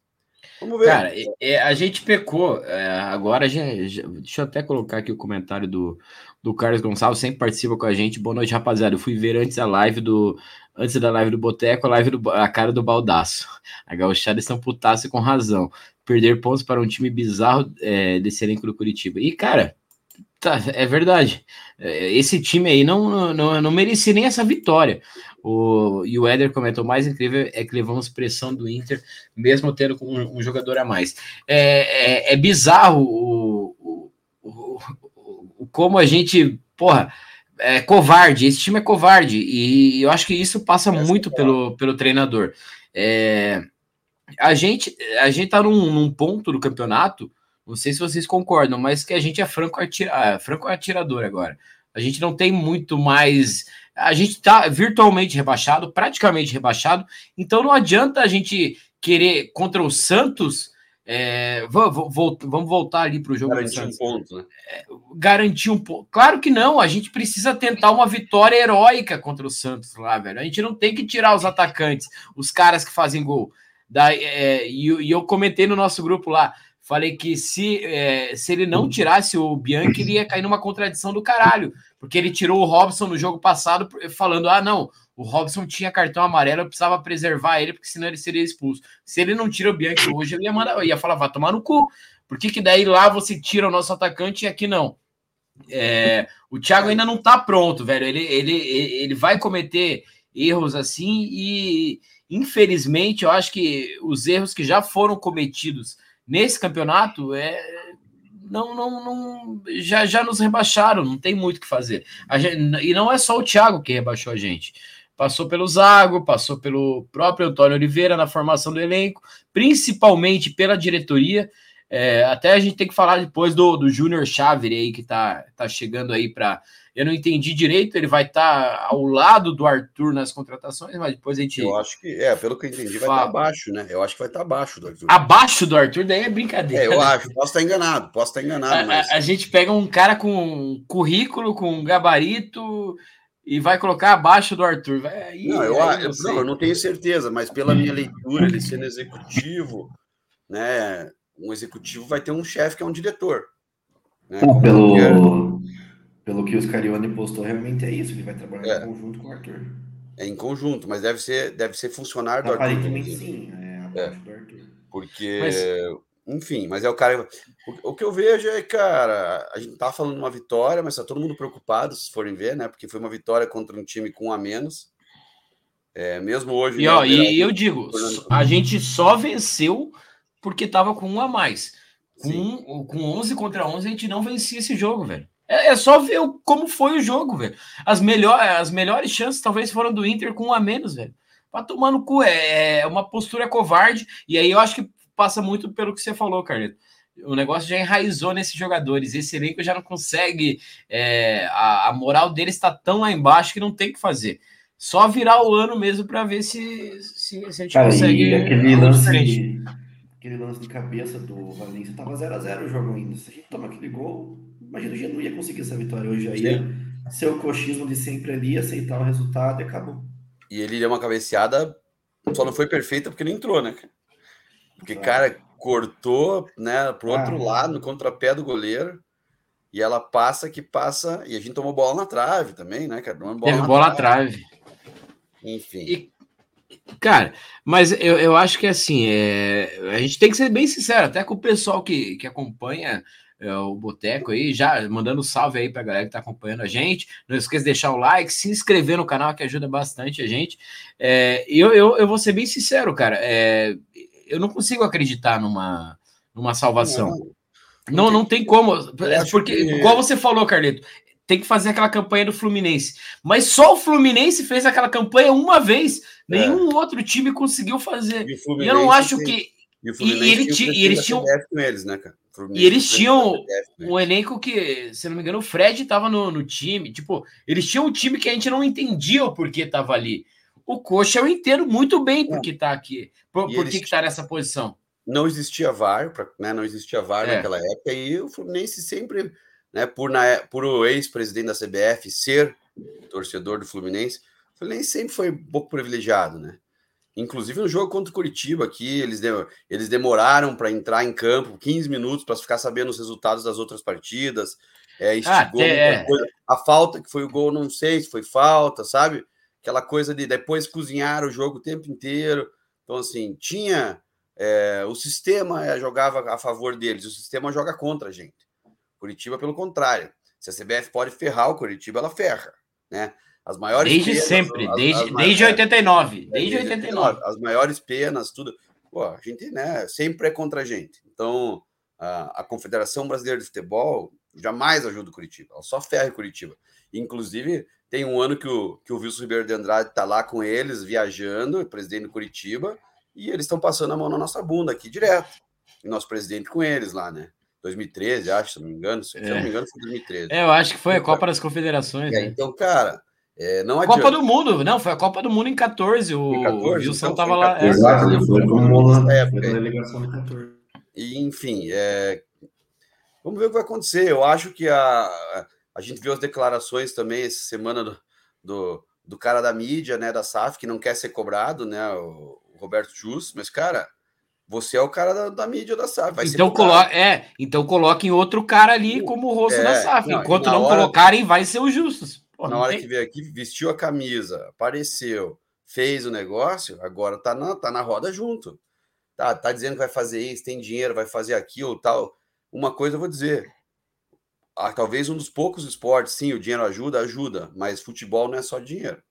Vamos ver. Cara, é, a gente pecou. É, agora, já, já, deixa eu até colocar aqui o comentário do, do Carlos Gonçalves, sempre participa com a gente. Boa noite, rapaziada. Eu fui ver antes a live do. Antes da live do Boteco, a live do a cara do baldaço. A gauchada estão putasse com razão. Perder pontos para um time bizarro é, desse elenco do Curitiba. E, cara, tá, é verdade. É, esse time aí não, não, não merecia nem essa vitória. O, e o Éder comentou: mais incrível é que levamos pressão do Inter, mesmo tendo um, um jogador a mais. É, é, é bizarro o, o, o, o, como a gente, porra, é covarde. Esse time é covarde, e eu acho que isso passa muito pelo, pelo treinador. É, a gente a gente tá num, num, ponto do campeonato, não sei se vocês concordam, mas que a gente é franco, atira, ah, franco atirador agora. A gente não tem muito mais a gente está virtualmente rebaixado, praticamente rebaixado, então não adianta a gente querer contra o Santos. É, vamos, vamos voltar ali para o jogo. Garantir um ponto, né? É, garantir um ponto. Claro que não, a gente precisa tentar uma vitória heróica contra o Santos lá, velho. A gente não tem que tirar os atacantes, os caras que fazem gol. Da, é, e, e eu comentei no nosso grupo lá. Falei que se, é, se ele não tirasse o Bianchi, ele ia cair numa contradição do caralho. Porque ele tirou o Robson no jogo passado, falando: ah, não, o Robson tinha cartão amarelo, eu precisava preservar ele, porque senão ele seria expulso. Se ele não tira o Bianchi hoje, eu ia, mandar, ia falar: vá tomar no cu. Por que, que daí lá você tira o nosso atacante e aqui não? É, o Thiago ainda não tá pronto, velho. Ele, ele, ele vai cometer erros assim e, infelizmente, eu acho que os erros que já foram cometidos nesse campeonato é não, não, não já, já nos rebaixaram, não tem muito o que fazer. Gente, e não é só o Thiago que rebaixou a gente. Passou pelo Zago, passou pelo próprio Antônio Oliveira na formação do elenco, principalmente pela diretoria. É, até a gente tem que falar depois do, do Júnior Xavier aí, que tá, tá chegando aí para eu não entendi direito, ele vai estar tá ao lado do Arthur nas contratações, mas depois a gente. Eu acho que, é, pelo que eu entendi, vai estar tá abaixo, né? Eu acho que vai estar tá abaixo do Arthur. Abaixo do Arthur, daí é brincadeira. É, eu acho, posso estar enganado, posso estar enganado. A, mas... a, a gente pega um cara com currículo, com gabarito e vai colocar abaixo do Arthur. Vai, não, eu, aí eu, não, eu não tenho certeza, mas pela minha leitura, ele sendo executivo, né? Um executivo vai ter um chefe que é um diretor. Né? pelo, Pelo que o Scarione postou, realmente é isso. Ele vai trabalhar é. em conjunto com o Arthur. É em conjunto, mas deve ser, deve ser funcionário do Arthur. Aparentemente sim, é é. do Arthur. Porque, mas... enfim, mas é o cara. O, o, que eu vejo é, cara, a gente tá falando de uma vitória, mas tá todo mundo preocupado, se forem ver, né? Porque foi uma vitória contra um time com um a menos. É, mesmo hoje. E, né, ó, e eu digo, a gente só venceu porque tava com um a mais. Com, com 11 contra 11, a gente não vencia esse jogo, velho. É, é só ver o, como foi o jogo, velho. As, melhor, as melhores chances talvez foram do Inter com um a menos, velho. Pra tomar no cu, é, é uma postura covarde. E aí eu acho que passa muito pelo que você falou, Carleto. O negócio já enraizou nesses jogadores. Esse elenco já não consegue. É, a, a moral deles está tão lá embaixo que não tem o que fazer. Só virar o ano mesmo para ver se, se, se, a gente Cara, consegue. aquele lance, aquele lance de cabeça do Valência tava 0x0 o jogo ainda. Se a gente toma aquele gol, imagina o Genu ia conseguir essa vitória hoje. Aí o coxismo de sempre ali, aceitar o resultado e acabou. E ele deu uma cabeceada, só não foi perfeita porque não entrou, né? Porque, cara, cortou, né, pro outro ah, lado, no contrapé do goleiro. E ela passa que passa. E a gente tomou bola na trave também, né, cara? Bola Teve bola na trave. trave. Enfim. E, Cara, mas eu, eu acho que assim, é, a gente tem que ser bem sincero, até com o pessoal que, que acompanha é, o Boteco aí, já mandando salve aí pra galera que tá acompanhando a gente. Não esqueça de deixar o like, se inscrever no canal, que ajuda bastante a gente. É, eu, eu, eu vou ser bem sincero, cara, é, eu não consigo acreditar numa, numa salvação. Não, não, não tem como. Porque, que... igual você falou, Carleto, tem que fazer aquela campanha do Fluminense. Mas só o Fluminense fez aquela campanha uma vez. Nenhum é. outro time conseguiu fazer. E, e eu não acho que. E, e, ele tinha, e eles tinham. Eles, né, e eles tinham um elenco que, se não me engano, o Fred estava no, no, time. Tipo, eles tinham um time que a gente não entendia o porquê estava ali. O Coxa eu entendo muito bem porque está aqui. Por, por que está nessa posição. Não existia VAR, pra, né, não existia VAR é. naquela época, e o Fluminense sempre né, por, na, por o ex-presidente da CBF ser torcedor do Fluminense, o Fluminense sempre foi um pouco privilegiado, né? Inclusive no jogo contra o Curitiba aqui, eles, de, eles demoraram para entrar em campo 15 minutos para ficar sabendo os resultados das outras partidas. É, instigou ah, é. coisa. A falta que foi o gol, não sei se foi falta, sabe? Aquela coisa de depois cozinhar o jogo o tempo inteiro. Então, assim, tinha. É, o sistema é, jogava a favor deles, o sistema joga contra a gente. Curitiba, pelo contrário. Se a CBF pode ferrar o Curitiba, ela ferra, né? As maiores Desde penas, sempre, as, desde, as, desde 89. É, desde 89. As maiores penas, tudo. Pô, a gente, né, sempre é contra a gente. Então, a, a Confederação Brasileira de Futebol jamais ajuda o Curitiba, ela só ferra o Curitiba. Inclusive, tem um ano que o, que o Wilson Ribeiro de Andrade está lá com eles, viajando, presidente do Curitiba, e eles estão passando a mão na nossa bunda aqui direto. E nosso presidente com eles lá, né? 2013, acho, se não me engano. Se, é. não me engano, foi 2013. É, eu acho que foi a Copa das Confederações. É, né? Então, cara, é, não adianta. Copa do Mundo, não, foi a Copa do Mundo em 14. O, em 14, o Wilson então, tava lá. É. Exato, é, foi como é, foi 14. E, enfim, é, vamos ver o que vai acontecer. Eu acho que a, a gente viu as declarações também essa semana do, do, do cara da mídia, né, da SAF, que não quer ser cobrado, né, o Roberto Jus, mas, cara você é o cara da, da mídia da SAF. Vai então, coloca, é, então coloquem outro cara ali como o rosto é, da SAF. Não, Enquanto não hora, colocarem, vai ser os justos. Pô, na hora tem... que veio aqui, vestiu a camisa, apareceu, fez o negócio, agora tá na, tá na roda junto. Tá, tá dizendo que vai fazer isso, tem dinheiro, vai fazer aquilo, tal. Uma coisa eu vou dizer. Ah, talvez um dos poucos esportes, sim, o dinheiro ajuda, ajuda, mas futebol não é só dinheiro.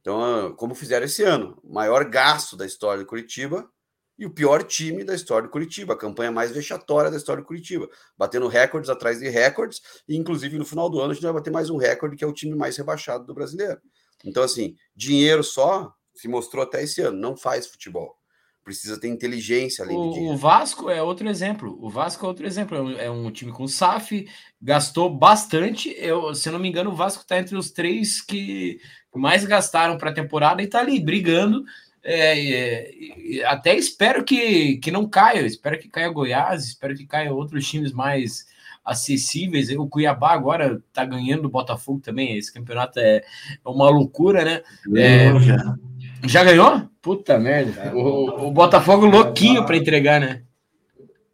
Então, como fizeram esse ano, maior gasto da história do Curitiba, e o pior time da história do Curitiba, a campanha mais vexatória da história do Curitiba, batendo recordes atrás de recordes, e inclusive no final do ano a gente vai bater mais um recorde, que é o time mais rebaixado do brasileiro. Então, assim, dinheiro só se mostrou até esse ano, não faz futebol. Precisa ter inteligência além o, O Vasco é outro exemplo. O Vasco é outro exemplo. É um, é um time com SAF, gastou bastante. Eu, se não me engano, o Vasco está entre os três que mais gastaram para a temporada e está ali brigando é, é, até espero que, que não caia, espero que caia Goiás, espero que caia outros times mais acessíveis. O Cuiabá agora tá ganhando do Botafogo também. Esse campeonato é, é uma loucura, né? É, já. já ganhou? Puta merda. O, o Botafogo louquinho para entregar, né?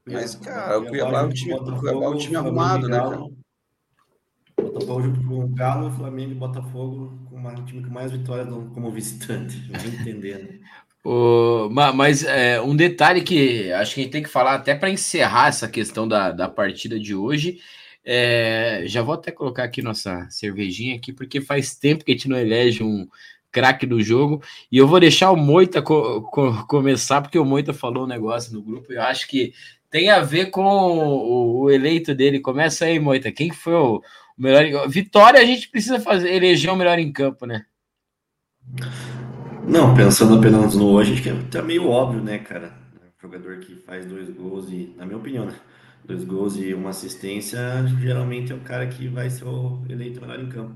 Mas, cara, o Cuiabá é um time, o Cuiabá é um time arrumado, né, cara? Botafogo junto com o Galo, Flamengo e Botafogo com um time com mais vitórias como visitante. Vai entendendo. O, mas é, um detalhe que acho que a gente tem que falar até para encerrar essa questão da, da partida de hoje. É, já vou até colocar aqui nossa cervejinha aqui, porque faz tempo que a gente não elege um craque do jogo. E eu vou deixar o Moita co co começar, porque o Moita falou um negócio no grupo. Eu acho que tem a ver com o, o eleito dele. Começa aí, Moita. Quem foi o melhor? Vitória a gente precisa fazer, eleger o melhor em campo, né? Não, pensando apenas no hoje, acho que tá meio óbvio, né, cara? jogador que faz dois gols e, na minha opinião, né? Dois gols e uma assistência, geralmente é o cara que vai ser o eleito melhor em campo.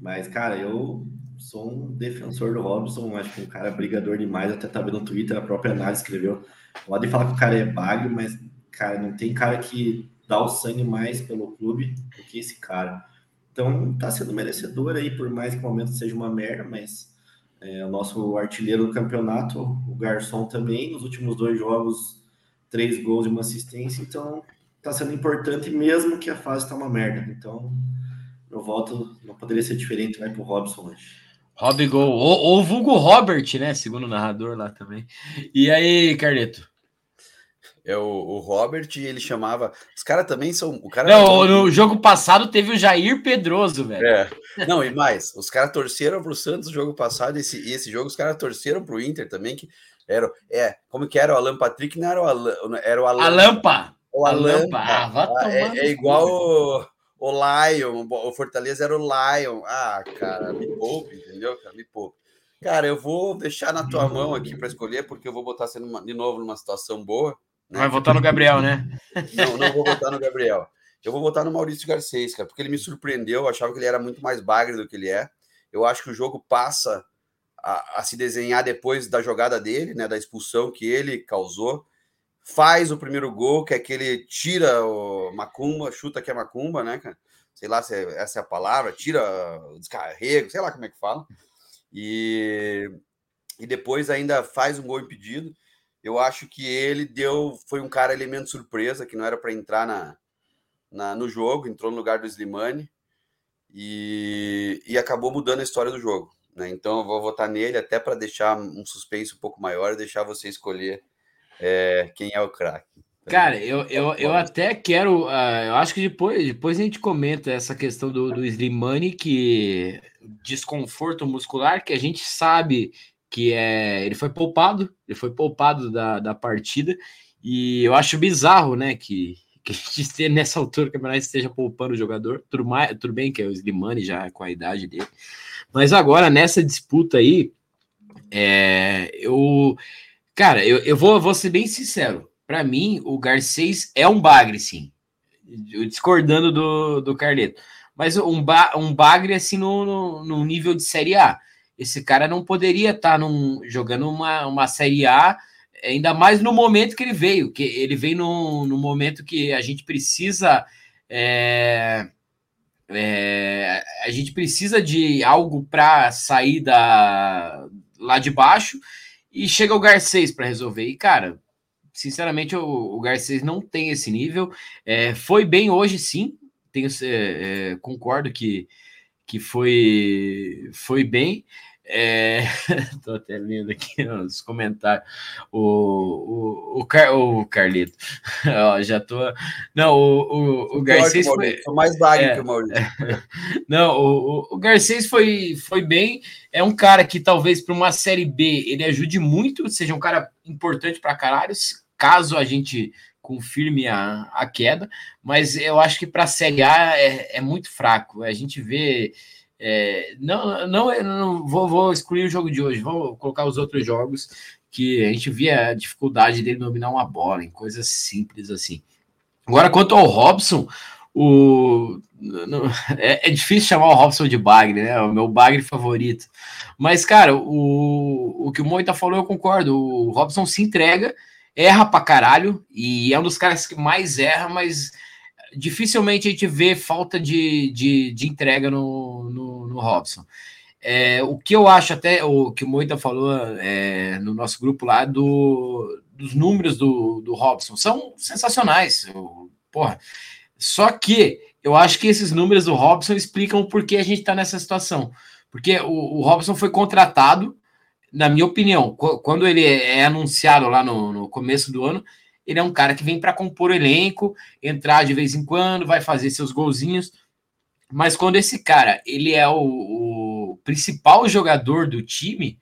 Mas, cara, eu sou um defensor do Robson, acho que um cara brigador demais, até tá vendo no Twitter, a própria análise escreveu. Pode falar que o cara é bagre, mas, cara, não tem cara que dá o sangue mais pelo clube do que esse cara. Então, tá sendo merecedor aí, por mais que o momento seja uma merda, mas é, o nosso artilheiro do campeonato, o Garçom também, nos últimos dois jogos, três gols e uma assistência, então tá sendo importante mesmo que a fase tá uma merda. Então, meu voto não poderia ser diferente, vai pro Robson hoje. Rob Gol, ou, ou vulgo Robert, né? Segundo o narrador lá também. E aí, Carleto? É o, o Robert, ele chamava. Os caras também são. O cara não, no jogo passado teve o Jair Pedroso, velho. É. Não, e mais, os caras torceram pro Santos no jogo passado, esse, esse jogo os caras torceram pro Inter também, que era. É, como que era o Alan Patrick? Não era o Alan. Era o Alan. Alampa. O Alampa. Ah, ah, é, é, igual o, o Lion, o Fortaleza era o Lion. Ah, cara, me poupe, entendeu? Me poupe. Cara, eu vou deixar na tua mão aqui para escolher, porque eu vou botar você numa, de novo numa situação boa. Né? Vai votar no Gabriel, né? *laughs* Não, não vou votar no Gabriel. Eu vou votar no Maurício Garcês, cara, porque ele me surpreendeu. Eu achava que ele era muito mais bagre do que ele é. Eu acho que o jogo passa a, a, se desenhar depois da jogada dele, né? Da expulsão que ele causou. Faz o primeiro gol, que é que ele tira o Macumba, chuta que é Macumba, né, cara? Sei lá se é, essa é a palavra, tira o descarrego, sei lá como é que fala. E, e depois ainda faz um gol impedido. Eu acho que ele deu, foi um cara elemento surpresa, que não era para entrar na, na, no jogo, entrou no lugar do Slimani e, e acabou mudando a história do jogo. Né? Então eu vou votar nele até para deixar um suspense um pouco maior e deixar você escolher é, quem é o craque. Cara, eu, eu, eu até quero. Uh, eu acho que depois, depois a gente comenta essa questão do, do Slimani, que desconforto muscular, que a gente sabe que é ele foi poupado, ele foi poupado da, da partida, e eu acho bizarro, né, que, *laughs* que a gente nessa altura do campeonato esteja poupando o jogador, tudo, mais, tudo bem que é o Slimani já com a idade dele, mas agora nessa disputa aí, é, eu, cara, eu, eu vou, vou ser bem sincero, para mim o Garcês é um bagre, sim, discordando do, do Carleto, mas um, ba, um bagre assim no, no, no nível de Série A, esse cara não poderia estar tá jogando uma, uma Série A, ainda mais no momento que ele veio, que ele veio no, no momento que a gente precisa. É, é, a gente precisa de algo para sair da, lá de baixo e chega o Garcês para resolver. E, cara, sinceramente, o, o Garcês não tem esse nível. É, foi bem hoje, sim. Tenho, é, é, concordo que, que foi, foi bem. É, *laughs* tô até lendo aqui os comentários. O, o, o, Car, o Carlito, *laughs* Ó, já tô. Não, o, o, o Garcês foi. Tô mais bagre é, que o Maurício. *laughs* Não, o, o Garcês foi, foi bem. É um cara que talvez para uma série B ele ajude muito, seja um cara importante para caralho, caso a gente confirme a, a queda, mas eu acho que para a série A é, é muito fraco. A gente vê é, não, não, não vou, vou, excluir o jogo de hoje, vou colocar os outros jogos que a gente via a dificuldade dele dominar uma bola, em coisas simples assim. Agora, quanto ao Robson, o, não, é, é, difícil chamar o Robson de Bagre, né? É o meu Bagre favorito. Mas, cara, o, o que o Moita falou, eu concordo. O Robson se entrega, erra pra caralho, e é um dos caras que mais erra, mas dificilmente a gente vê falta de, de, de entrega no, no, no Robson. É, o que eu acho até, o que o Moita falou é, no nosso grupo lá, do, dos números do, do Robson, são sensacionais. Eu, porra. Só que eu acho que esses números do Robson explicam o porquê a gente está nessa situação. Porque o, o Robson foi contratado, na minha opinião, quando ele é anunciado lá no, no começo do ano, ele é um cara que vem para compor o elenco, entrar de vez em quando, vai fazer seus golzinhos. Mas quando esse cara ele é o, o principal jogador do time,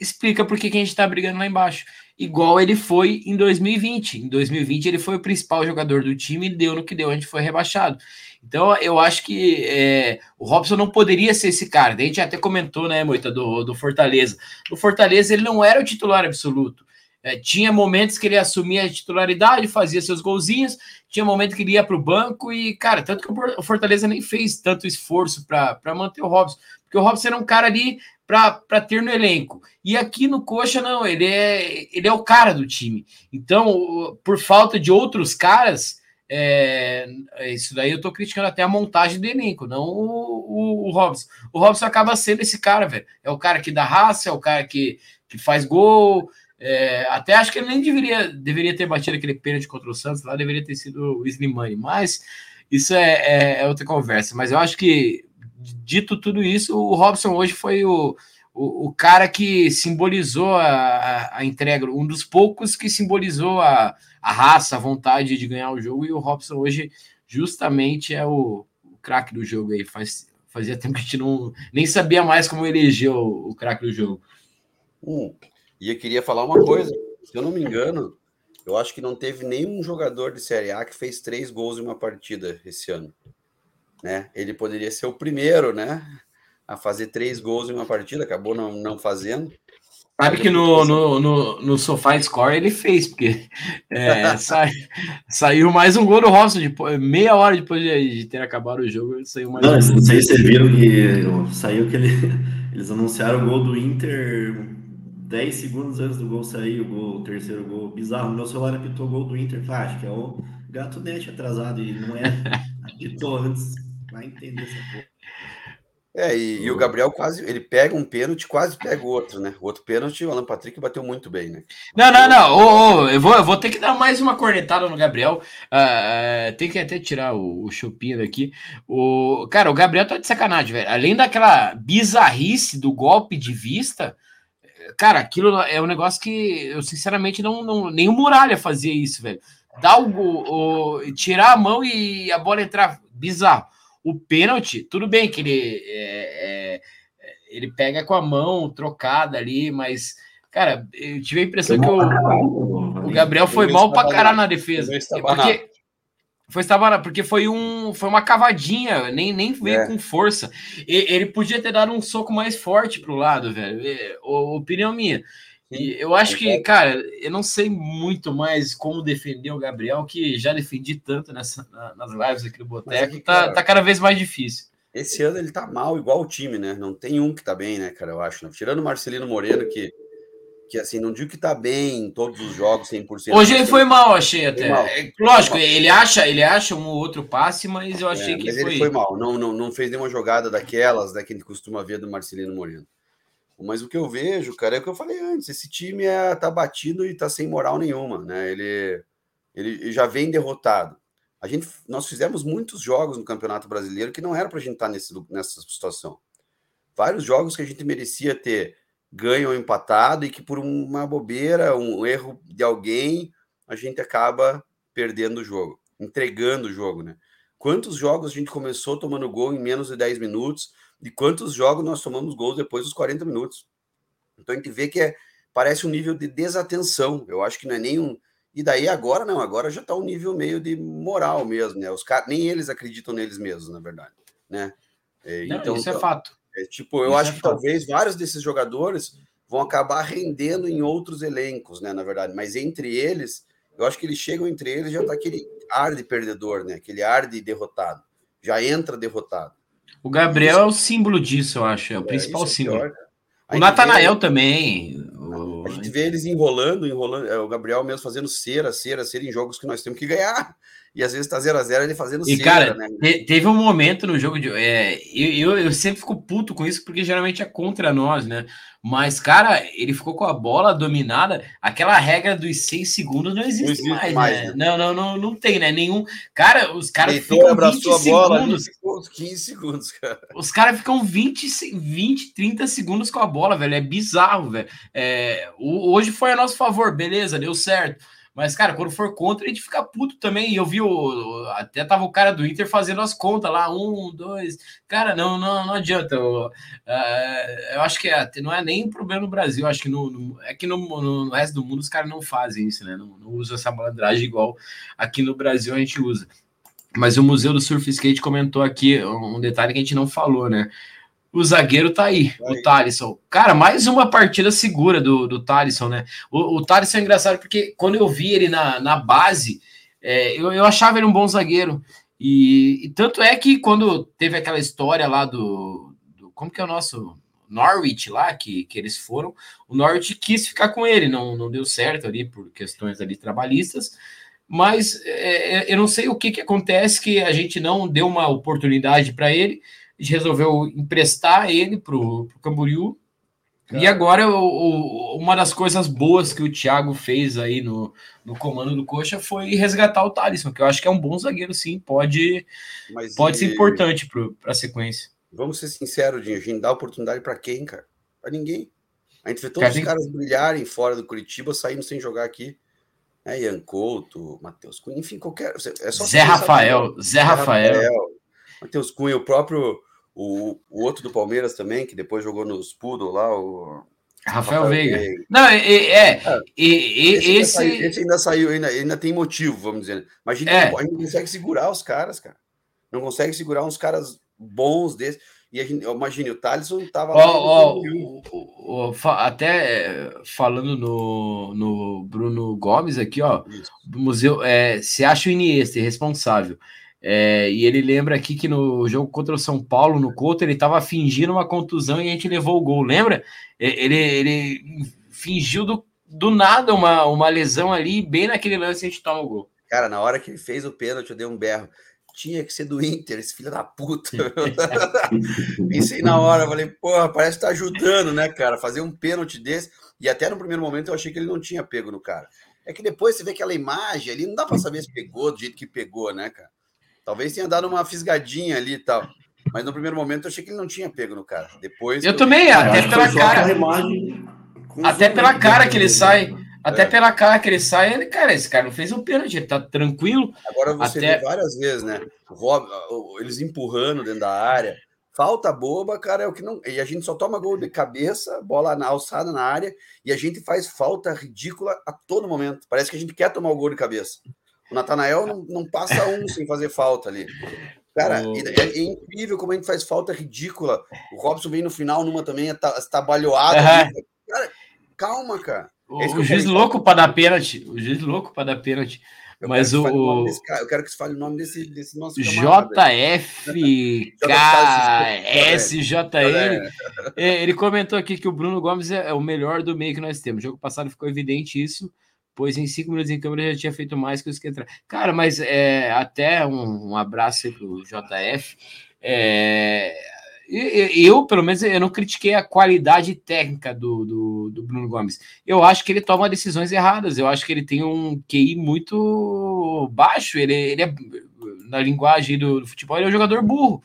explica por que a gente está brigando lá embaixo igual ele foi em 2020. Em 2020 ele foi o principal jogador do time e deu no que deu, a gente foi rebaixado. Então eu acho que é, o Robson não poderia ser esse cara. A gente até comentou, né, Moita, do, do Fortaleza. No Fortaleza ele não era o titular absoluto. É, tinha momentos que ele assumia a titularidade, fazia seus golzinhos, tinha momentos que ele ia para o banco e, cara, tanto que o Fortaleza nem fez tanto esforço para manter o Robson, porque o Robson era um cara ali para ter no elenco. E aqui no Coxa, não, ele é, ele é o cara do time. Então, por falta de outros caras, é, isso daí eu tô criticando até a montagem do elenco, não o, o, o Robson. O Robson acaba sendo esse cara, velho. É o cara que dá raça, é o cara que, que faz gol. É, até acho que ele nem deveria, deveria ter batido aquele pênalti contra o Santos, lá deveria ter sido o Slimani, mas isso é, é, é outra conversa. Mas eu acho que dito tudo isso, o Robson hoje foi o, o, o cara que simbolizou a, a, a, entrega, um dos poucos que simbolizou a, a raça, a vontade de ganhar o jogo, e o Robson hoje justamente é o, o craque do jogo aí. Faz, fazia tempo que a gente não, nem sabia mais como eleger o, o craque do jogo. Hum, e eu queria falar uma coisa, se eu não me engano, eu acho que não teve nenhum jogador de Série A que fez três gols em uma partida esse ano né? Ele poderia ser o primeiro, né? A fazer três gols em uma partida, acabou não, não fazendo. Sabe que no, no, no, no Sofá Score ele fez, porque é, *laughs* sa, saiu mais um gol do Rossi, depois, meia hora depois de, de, ter acabado o jogo, saiu mais não, um Não sei se vocês viram que saiu que ele, *laughs* eles anunciaram o gol do Inter 10 segundos antes do gol sair, o, gol, o terceiro gol. Bizarro, meu celular apitou o gol do Inter, ah, acho que é o gato net atrasado, e não é, *laughs* apitou antes. Vai entender essa porra. É, e, e, o Gabriel quase, ele pega um pênalti, quase pega o outro, né? O outro pênalti, o Alan Patrick bateu muito bem, né? Não, não, não, oh, oh, eu, vou, eu vou ter que dar mais uma cornetada no Gabriel. Uh, uh, tem que até tirar o, o chupinho daqui. O, cara, o Gabriel tá de sacanagem, velho. Além daquela bizarrice do golpe de vista, cara, aquilo é um negócio que eu sinceramente não, não nem o Muralha fazia isso, velho. Dar o, o, tirar a mão e a bola entrar bizarro. O pênalti, tudo bem que ele, é, é, ele pega com a mão trocada ali, mas, cara, eu tive a impressão que o, o Gabriel foi mal pra caralho na defesa. Porque, foi estabanado, porque foi, um, foi uma cavadinha, nem, nem veio é. com força. E, ele podia ter dado um soco mais forte pro lado, velho. É, opinião minha. E eu acho que, cara, eu não sei muito mais como defender o Gabriel, que já defendi tanto nessa, nas lives aqui do Boteco, é tá, tá cada vez mais difícil. Esse ano ele tá mal, igual o time, né? Não tem um que tá bem, né, cara, eu acho. Né? Tirando o Marcelino Moreno, que, que assim, não digo que tá bem em todos os jogos, 100%. Hoje ele foi mal, achei até. Mal. É, lógico, ele acha, ele acha um ou outro passe, mas eu achei é, que mas foi... ele foi mal. Não, não, não fez nenhuma jogada daquelas, né, que a gente costuma ver do Marcelino Moreno. Mas o que eu vejo, cara, é o que eu falei antes: esse time é, tá batido e tá sem moral nenhuma, né? Ele, ele já vem derrotado. A gente, nós fizemos muitos jogos no Campeonato Brasileiro que não era para a gente estar tá nesse, nessa situação. Vários jogos que a gente merecia ter ganho ou empatado e que por uma bobeira, um erro de alguém, a gente acaba perdendo o jogo, entregando o jogo, né? Quantos jogos a gente começou tomando gol em menos de 10 minutos? de quantos jogos nós tomamos gols depois dos 40 minutos. Então a gente vê que é, parece um nível de desatenção. Eu acho que não é nenhum. E daí agora não, agora já está um nível meio de moral mesmo, né? Os caras nem eles acreditam neles mesmos, na verdade, né? É, não, então isso é fato. É, tipo, eu isso acho é que talvez vários desses jogadores vão acabar rendendo em outros elencos, né? Na verdade, mas entre eles, eu acho que eles chegam entre eles já tá aquele ar de perdedor, né? Aquele ar de derrotado, já entra derrotado. O Gabriel isso. é o símbolo disso, eu acho. É o é, principal é símbolo. Pior, o Natanael também. A gente vê eles enrolando, enrolando. É, o Gabriel mesmo fazendo cera, cera, cera em jogos que nós temos que ganhar. e às vezes tá 0 a 0 ele fazendo E, cara, né? teve um momento no jogo de. É, eu, eu, eu, sempre fico puto com isso, porque geralmente é contra nós, né? Mas, cara, ele ficou com a bola dominada. Aquela regra dos 6 segundos não existe, não existe mais, mais, né? né? Não, não, não, não tem, né? Nenhum. Cara, os caras ficam 20 a bola, segundos. 20 segundos, 15 segundos, cara. Os caras ficam 20, 20, 30 segundos com a bola, velho. É bizarro, velho. É, hoje foi a nosso favor, beleza, deu certo. Mas, cara, quando for contra, a gente fica puto também. Eu vi o. Até tava o cara do Inter fazendo as contas lá, um, dois. Cara, não, não, não adianta. Eu, uh, eu acho que é, não é nem um problema no Brasil. Acho que no, no é que no, no, resto do mundo os caras não fazem isso, né? Não, não usam essa malandragem igual aqui no Brasil a gente usa. Mas o Museu do Surf Skate comentou aqui um detalhe que a gente não falou, né? O zagueiro tá aí, tá o Thalisson. Cara, mais uma partida segura do, do Thalisson, né? O, o Thalisson é engraçado porque quando eu vi ele na, na base, é, eu, eu achava ele um bom zagueiro. E, e, tanto é que quando teve aquela história lá do, do. Como que é o nosso. Norwich lá, que, que eles foram, o Norwich quis ficar com ele, não, não deu certo ali por questões ali trabalhistas, mas é, é eu não sei o que, que acontece que a gente não deu uma oportunidade para ele, a gente resolveu emprestar ele para o Camboriú. E agora, o, o, uma das coisas boas que o Thiago fez aí no, no comando do Coxa foi resgatar o Thalisson, que eu acho que é um bom zagueiro, sim, pode, pode e... ser importante para a sequência. Vamos ser sinceros, Dinho, a gente dá oportunidade para quem, cara? Para ninguém. A gente vê todos cara, os caras brilharem fora do Curitiba, saindo sem jogar aqui. É, Ian Couto, Matheus Cunha, enfim, qualquer. É só Zé Rafael, Zé Rafael. Rafael Matheus Cunha, o próprio o, o outro do Palmeiras também, que depois jogou nos Poodle lá, o. Rafael, Rafael Veiga. Veiga. Não, é. é, é e, esse, esse... Ainda saiu, esse, ainda saiu, ainda, ainda tem motivo, vamos dizer. Mas a gente, é. não, a gente não consegue segurar os caras, cara. Não consegue segurar uns caras bons desses. E a gente, imagine, o Thaleson estava oh, oh, oh, até falando no, no Bruno Gomes aqui, ó, do museu, é, se acha o Iniesta responsável. É, e ele lembra aqui que no jogo contra o São Paulo, no Couto, ele estava fingindo uma contusão e a gente levou o gol. Lembra? Ele, ele fingiu do, do nada uma, uma lesão ali, bem naquele lance a gente toma o gol. Cara, na hora que ele fez o pênalti, eu dei um berro. Tinha que ser do Inter, esse filho da puta. *laughs* Pensei na hora, falei, porra, parece que tá ajudando, né, cara? Fazer um pênalti desse. E até no primeiro momento eu achei que ele não tinha pego no cara. É que depois você vê aquela imagem ali, não dá para saber se pegou do jeito que pegou, né, cara? Talvez tenha dado uma fisgadinha ali e tal. Mas no primeiro momento eu achei que ele não tinha pego no cara. Depois. Eu, eu também, até pela cara. Até pela cara que ele sai. Até é. pela cara que ele sai, ele, cara, esse cara não fez um pênalti, ele tá tranquilo. Agora você até... vê várias vezes, né? Eles empurrando dentro da área. Falta boba, cara, é o que não. E a gente só toma gol de cabeça, bola na alçada na área, e a gente faz falta ridícula a todo momento. Parece que a gente quer tomar o gol de cabeça. O Natanael não, não passa um sem fazer falta ali. Cara, oh. é, é, incrível como a gente faz falta ridícula. O Robson vem no final numa também, estabalhoado. Uhum. Cara, calma, cara. O, é o juiz louco para dar pênalti. O juiz louco para dar pênalti. Eu Mas o. o eu quero que você fale o nome desse, desse nosso. JFKSJN. É, ele comentou aqui que o Bruno Gomes é, é o melhor do meio que nós temos. No jogo passado ficou evidente isso pois em cinco minutos em câmera já tinha feito mais que os que entraram. Cara, mas é, até um, um abraço aí pro JF. É, eu, pelo menos, eu não critiquei a qualidade técnica do, do, do, Bruno Gomes. Eu acho que ele toma decisões erradas. Eu acho que ele tem um QI muito baixo. Ele, ele é, na linguagem do, do futebol, ele é um jogador burro.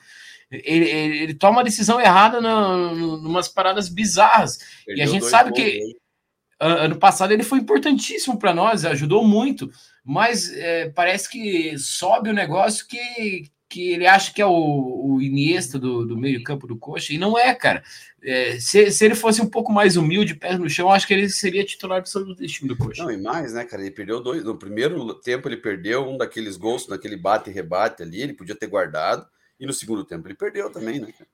Ele, ele, ele toma a decisão errada em umas paradas bizarras. Perdeu e a gente sabe que ano passado ele foi importantíssimo para nós, ajudou muito, mas é, parece que sobe o negócio que, que ele acha que é o, o Iniesta do, do meio-campo do Coxa, e não é, cara. É, se, se ele fosse um pouco mais humilde, pés no chão, acho que ele seria titular do time do Coxa. Não, e mais, né, cara? Ele perdeu dois. No primeiro tempo, ele perdeu um daqueles gols, naquele bate e rebate ali, ele podia ter guardado, e no segundo tempo ele perdeu também, né, cara?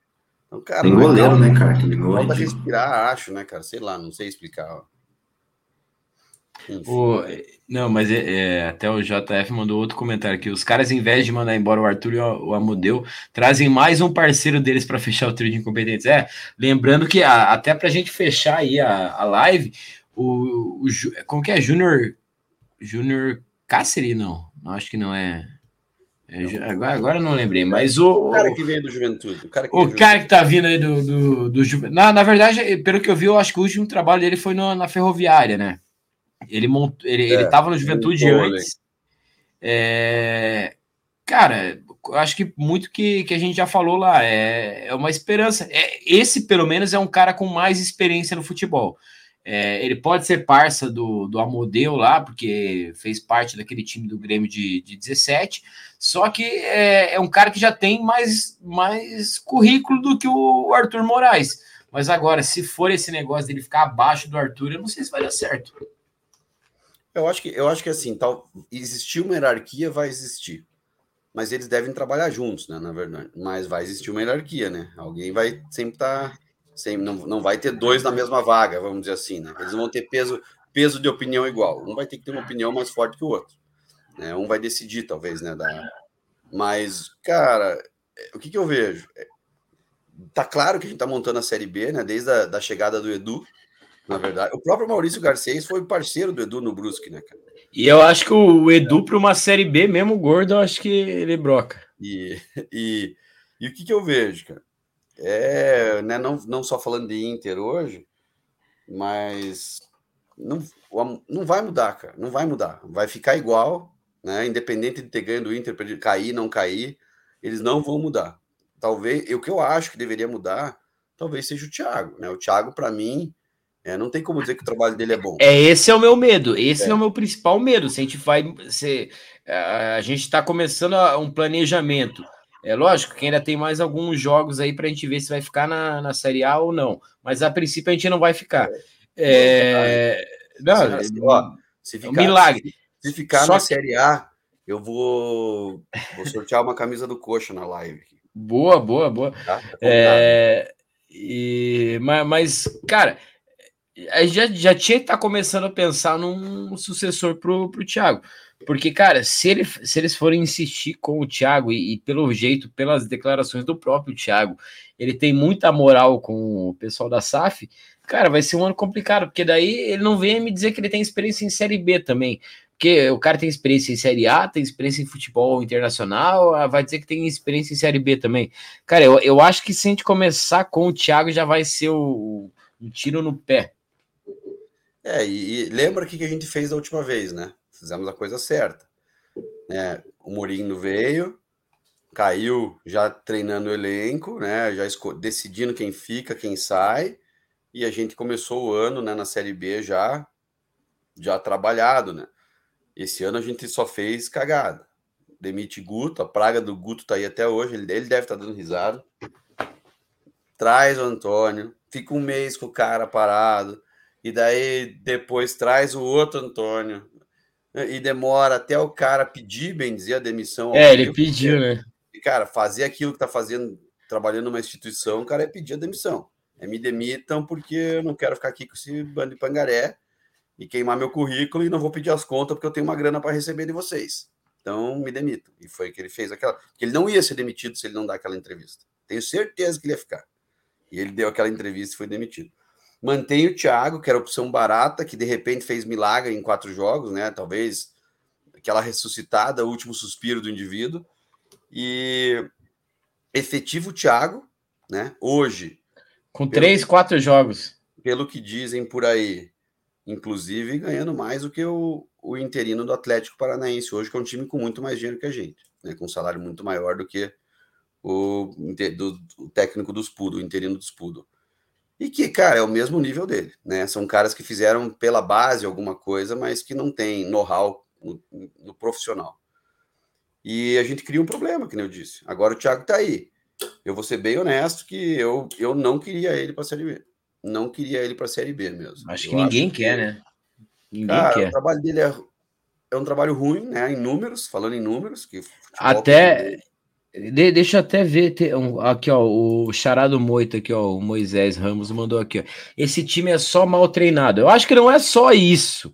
Então, cara, Tem goleiro, é, né, cara? Aquele gol. Falta respirar, acho, né, cara? Sei lá, não sei explicar. Ó. O, não, mas é, é, até o JF mandou outro comentário aqui. Os caras, em vez de mandar embora o Arthur e o, o Amodeu, trazem mais um parceiro deles para fechar o trio de incompetentes. É, lembrando que a, até para a gente fechar aí a, a live, o, o como que é? Júnior Júnior Cáceres? Não, acho que não é. Agora, agora não lembrei, mas o. O cara que veio do Juventude. O cara que, o cara que tá vindo aí do, do, do Juventude. Na, na verdade, pelo que eu vi, eu acho que o último trabalho dele foi no, na Ferroviária, né? Ele, mont... ele, é, ele tava no Juventude antes. É... Cara, acho que muito que, que a gente já falou lá é, é uma esperança. É, esse, pelo menos, é um cara com mais experiência no futebol. É, ele pode ser parça do, do Amodeu lá, porque fez parte daquele time do Grêmio de, de 17, só que é, é, um cara que já tem mais, mais currículo do que o Arthur Moraes. Mas agora, se for esse negócio dele ficar abaixo do Arthur, eu não sei se vai dar certo. Eu acho que, eu acho que assim, tal, existir uma hierarquia vai existir. Mas eles devem trabalhar juntos, né? Na verdade. Mas vai existir uma hierarquia, né? Alguém vai sempre estar. Tá não, não vai ter dois na mesma vaga, vamos dizer assim, né? Eles vão ter peso, peso de opinião igual. Um vai ter que ter uma opinião mais forte que o outro. Né? Um vai decidir, talvez, né? Da... Mas, cara, o que, que eu vejo? É, tá claro que a gente tá montando a Série B, né? Desde a da chegada do Edu, na verdade. O próprio Maurício Garcês foi parceiro do Edu no Brusque, né, cara? E eu acho que o Edu, para uma Série B, mesmo gordo, eu acho que ele broca. E, e, e o que, que eu vejo, cara? é, né, não, não só falando de Inter hoje, mas não, não vai mudar, cara, não vai mudar, vai ficar igual, né, independente de ter ganho do Inter, cair, não cair, eles não vão mudar. Talvez, o que eu acho que deveria mudar, talvez seja o Thiago, né, o Thiago, para mim, é, não tem como dizer que o trabalho dele é bom. É, esse é o meu medo, esse é, é o meu principal medo, se a gente vai, se, a gente está começando um planejamento, é lógico que ainda tem mais alguns jogos aí para a gente ver se vai ficar na, na Série A ou não. Mas a princípio a gente não vai ficar. É... Não, se, ó, se ficar, é um milagre. Se, se ficar Só na que... Série A, eu vou, vou sortear uma camisa do Coxa na live. Boa, boa, boa. Tá? tá é... E... Mas, cara, já, já tinha que estar tá começando a pensar num sucessor pro, pro Thiago. Porque, cara, se, ele, se eles forem insistir com o Thiago, e, e, pelo jeito, pelas declarações do próprio Thiago, ele tem muita moral com o pessoal da SAF, cara, vai ser um ano complicado, porque daí ele não vem me dizer que ele tem experiência em Série B também. Porque o cara tem experiência em Série A, tem experiência em futebol internacional, ah, vai dizer que tem experiência em Série B também. Cara, eu, eu acho que se a gente começar com o Thiago, já vai ser o, tiro no pé. É, e, e lembra o que a gente fez da última vez, né? fizemos a coisa certa. É, o Mourinho veio, caiu já treinando o elenco, né, já decidindo quem fica, quem sai, e a gente começou o ano né, na Série B já, já trabalhado. Né? Esse ano a gente só fez cagada. Demite Guto, a praga do Guto tá aí até hoje, ele, ele deve estar tá dando risada. Traz o Antônio, fica um mês com o cara parado, e daí depois traz o outro Antônio, e demora até o cara pedir, bem dizer, a demissão. É, ele pediu, né? E, cara, fazer aquilo que tá fazendo, trabalhando numa instituição, o cara é pedir a demissão. É me demitam porque eu não quero ficar aqui com esse bando de pangaré e queimar meu currículo e não vou pedir as contas porque eu tenho uma grana para receber de vocês. Então, me demitam. E foi que ele fez aquela. Que ele não ia ser demitido se ele não dar aquela entrevista. Tenho certeza que ele ia ficar. E ele deu aquela entrevista e foi demitido. Mantém o Thiago, que era opção barata, que de repente fez milagre em quatro jogos, né? Talvez aquela ressuscitada, último suspiro do indivíduo. E efetivo Thiago, né? Hoje. Com três, que, quatro jogos. Pelo que dizem por aí, inclusive ganhando mais do que o, o interino do Atlético Paranaense, hoje, que é um time com muito mais dinheiro que a gente, né? Com um salário muito maior do que o, do, o técnico do Spudo, o interino do Spudo. E que, cara, é o mesmo nível dele, né? São caras que fizeram pela base alguma coisa, mas que não tem know-how no, no, profissional. E a gente cria um problema, que nem eu disse. Agora o Thiago tá aí. Eu vou ser bem honesto que eu, eu não queria ele para Série B. Não queria ele para Série B mesmo. Acho que eu ninguém acho quer, que, né? Ninguém cara, quer. O trabalho dele é, é um trabalho ruim, né? Em números, falando em números. que Até de, deixa eu até ver tem, um, aqui, ó, o Charado Moito aqui, ó, o Moisés Ramos mandou aqui, ó. Esse time é só mal treinado. Eu acho que não é só isso,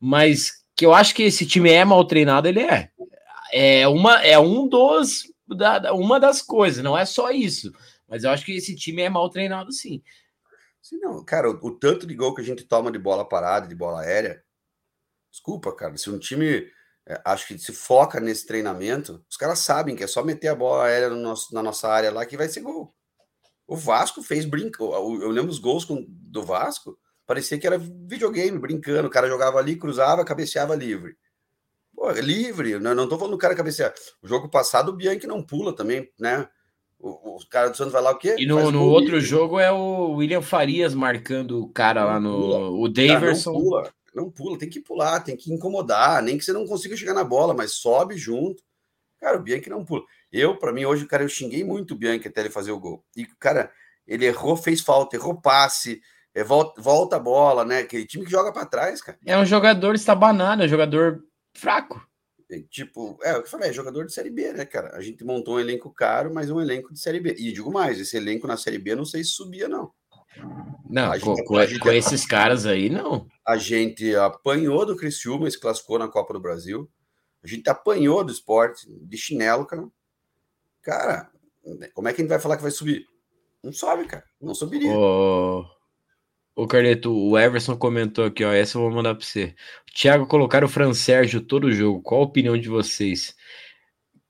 mas que eu acho que esse time é mal treinado, ele é. É uma é um dos da, uma das coisas, não é só isso. Mas eu acho que esse time é mal treinado, sim. Sim, não, cara, o, o tanto de gol que a gente toma de bola parada, de bola aérea, desculpa, cara, se um time é, acho que se foca nesse treinamento, os caras sabem que é só meter a bola aérea no nosso, na nossa área lá que vai ser gol. O Vasco fez brinco. Eu lembro os gols com, do Vasco, parecia que era videogame, brincando. O cara jogava ali, cruzava, cabeceava livre. Pô, é livre, né? não tô falando do cara cabecear. O jogo passado, o Bianchi não pula também, né? O, o cara do Santos vai lá o quê? E no, no outro livre. jogo é o William Farias marcando o cara lá no. Pula. O Daverson. não pula, não pula, tem que pular, tem que incomodar, nem que você não consiga chegar na bola, mas sobe junto. Cara, o Bianchi não pula. Eu, para mim, hoje, cara, eu xinguei muito o Bianchi até ele fazer o gol. E, cara, ele errou, fez falta, errou passe, é, volta, volta a bola, né? Aquele time que joga para trás, cara. É um jogador estabanado, é um jogador fraco. Tipo, é o que eu falei, é jogador de Série B, né, cara? A gente montou um elenco caro, mas um elenco de Série B. E digo mais, esse elenco na Série B não sei se subia, não. Não, com, gente, com, com esses caras aí, não. A gente apanhou do Criciúma, se classificou na Copa do Brasil. A gente apanhou do esporte, de chinelo, cara. Cara, como é que a gente vai falar que vai subir? Não sobe, cara. Não subiria. Oh... Ô, Carleto, o Everson comentou aqui, ó. Essa eu vou mandar para você. O Thiago colocar o Fran Sérgio todo jogo. Qual a opinião de vocês?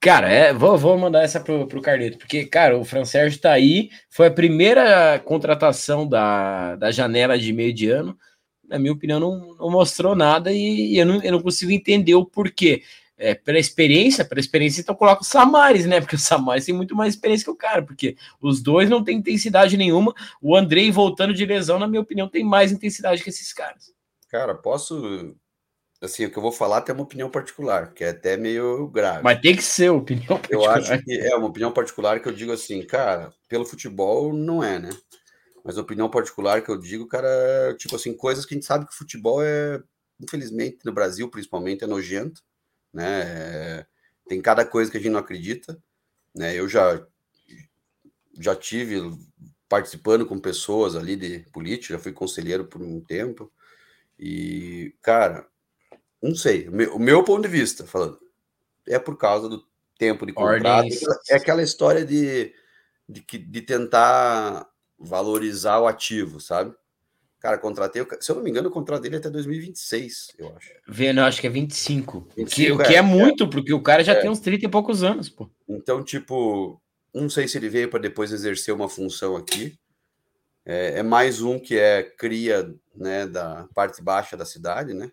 Cara, é, vou, vou mandar essa pro, pro Carleto, porque, cara, o Fran Sérgio tá aí. Foi a primeira contratação da, da janela de meio de ano. Na minha opinião, não, não mostrou nada e, e eu, não, eu não consigo entender o porquê é, pela experiência, pela experiência, então coloca o Samares, né? Porque o Samares tem muito mais experiência que o cara, porque os dois não têm intensidade nenhuma. O Andrei voltando de lesão, na minha opinião, tem mais intensidade que esses caras. Cara, posso. Assim, o que eu vou falar tem uma opinião particular, que é até meio grave. Mas tem que ser opinião particular. Eu acho que é uma opinião particular que eu digo assim, cara, pelo futebol não é, né? Mas opinião particular que eu digo, cara, é, tipo assim, coisas que a gente sabe que futebol é, infelizmente, no Brasil principalmente, é nojento né? Tem cada coisa que a gente não acredita, né? Eu já já tive participando com pessoas ali de política, fui conselheiro por um tempo e cara, não sei, o meu, o meu ponto de vista, falando, é por causa do tempo de contrato, Ordens. é aquela história de, de, de tentar valorizar o ativo, sabe? Cara, contratei. Se eu não me engano, o contrato dele é até 2026, eu acho. Vendo, acho que é 25. 25 que, o que é, é muito, é, porque o cara já é. tem uns 30 e poucos anos, pô. Então, tipo, não sei se ele veio para depois exercer uma função aqui. É, é, mais um que é cria né, da parte baixa da cidade, né?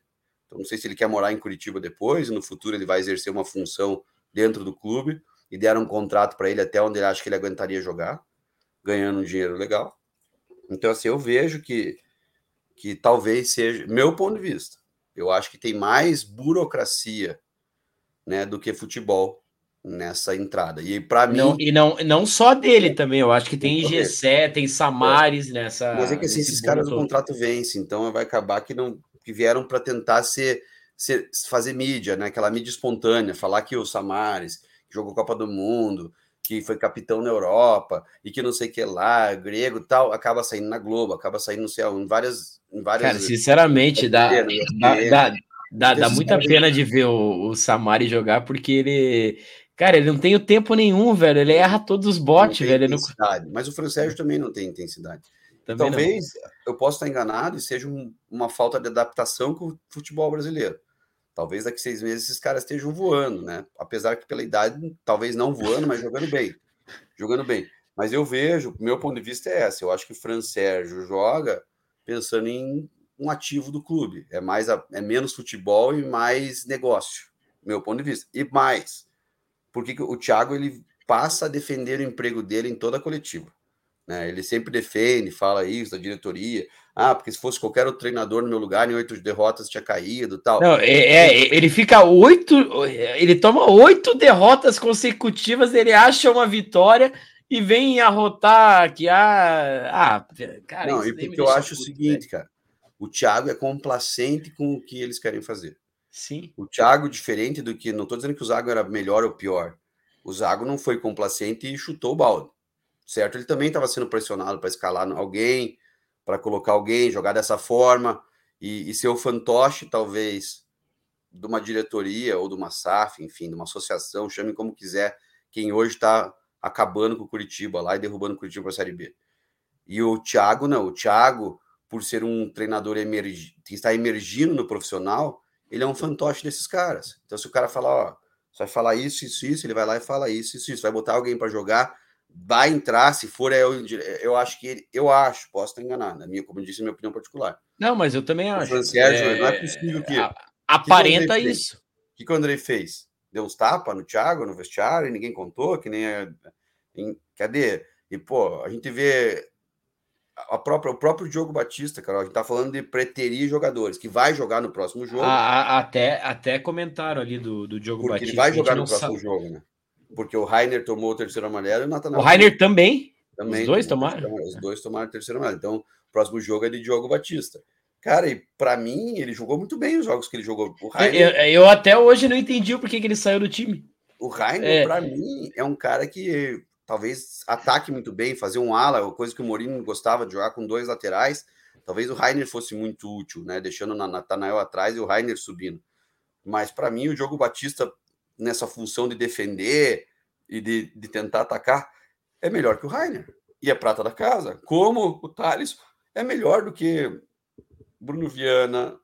Então, não sei se ele quer morar em Curitiba depois, no futuro ele vai exercer uma função dentro do clube e deram um contrato para ele até onde ele acha que ele aguentaria jogar, ganhando um dinheiro legal. Então, assim, eu vejo que que talvez seja, meu ponto de vista, eu acho que tem mais burocracia né, do que futebol nessa entrada. E para mim. Não, e não, não só dele também, eu acho que tem IGC, tem Samares é. nessa. Mas é que assim, esses caras do contrato vencem, então vai acabar que não que vieram para tentar ser, ser, fazer mídia, né? Aquela mídia espontânea, falar que o Samares jogou Copa do Mundo, que foi capitão na Europa e que não sei o que lá, grego tal, acaba saindo na Globo, acaba saindo, não sei, em várias. Em várias Cara, sinceramente, dá, dá, dá, dá, dá muita pena de ver o, o Samari jogar, porque ele. Cara, ele não tem o tempo nenhum, velho. Ele erra todos os botes, velho. Não... Mas o Fran também não tem intensidade. Também Talvez não. eu possa estar enganado e seja um, uma falta de adaptação com o futebol brasileiro. Talvez daqui seis meses esses caras estejam voando, né? Apesar que pela idade, talvez não voando, mas jogando bem. Jogando bem. Mas eu vejo, meu ponto de vista é esse. Eu acho que o Fran Sérgio joga pensando em um ativo do clube. É mais é menos futebol e mais negócio, meu ponto de vista. E mais, porque o Thiago ele passa a defender o emprego dele em toda a coletiva. Né? Ele sempre defende, fala isso da diretoria. Ah, porque se fosse qualquer outro treinador no meu lugar, em oito derrotas tinha caído tal. Não, é, é, ele fica oito. Ele toma oito derrotas consecutivas, ele acha uma vitória e vem arrotar que ah, ah cara. Não, e porque eu acho puto, o seguinte, cara. O Thiago é complacente com o que eles querem fazer. Sim. O Thiago, diferente do que. Não estou dizendo que o Zago era melhor ou pior. O Zago não foi complacente e chutou o balde certo? Ele também estava sendo pressionado para escalar alguém, para colocar alguém, jogar dessa forma e, e ser o fantoche, talvez, de uma diretoria ou de uma SAF, enfim, de uma associação, chame como quiser, quem hoje está acabando com o Curitiba lá e derrubando o Curitiba para a Série B. E o Thiago, não, o Thiago, por ser um treinador emerg... que está emergindo no profissional, ele é um fantoche desses caras. Então, se o cara falar, ó, você vai falar isso, isso, isso, ele vai lá e fala isso, isso, isso, vai botar alguém para jogar, vai entrar, se for, é, eu, eu acho que ele, eu acho, posso estar enganado, na minha, como eu disse, minha opinião particular. Não, mas eu também acho. O Sérgio, é, não é possível que. Aparenta que isso. O que, que o André fez? Deu uns tapas no Thiago, no vestiário, e ninguém contou, que nem. Em, cadê? E, pô, a gente vê a própria, o próprio Diogo Batista, cara, a gente tá falando de preterir jogadores, que vai jogar no próximo jogo. Ah, até, até comentaram ali do, do Diogo porque Batista. Ele vai jogar no próximo sabe. jogo, né? Porque o Rainer tomou o terceiro amarelo e o Natanael. O Rainer também? Também. Os dois tomaram? Os dois tomaram o terceiro amarelo. Então, o próximo jogo é de Diogo Batista. Cara, e para mim, ele jogou muito bem os jogos que ele jogou. O Rainer, eu, eu até hoje não entendi o porquê que ele saiu do time. O Rainer, é. para mim, é um cara que talvez ataque muito bem, fazer um ala, coisa que o Mourinho gostava de jogar com dois laterais. Talvez o Rainer fosse muito útil, né? Deixando o Natanael atrás e o Rainer subindo. Mas para mim, o Diogo Batista, nessa função de defender e de, de tentar atacar, é melhor que o Rainer. E é prata da casa. Como o Thales é melhor do que Bruno Viana,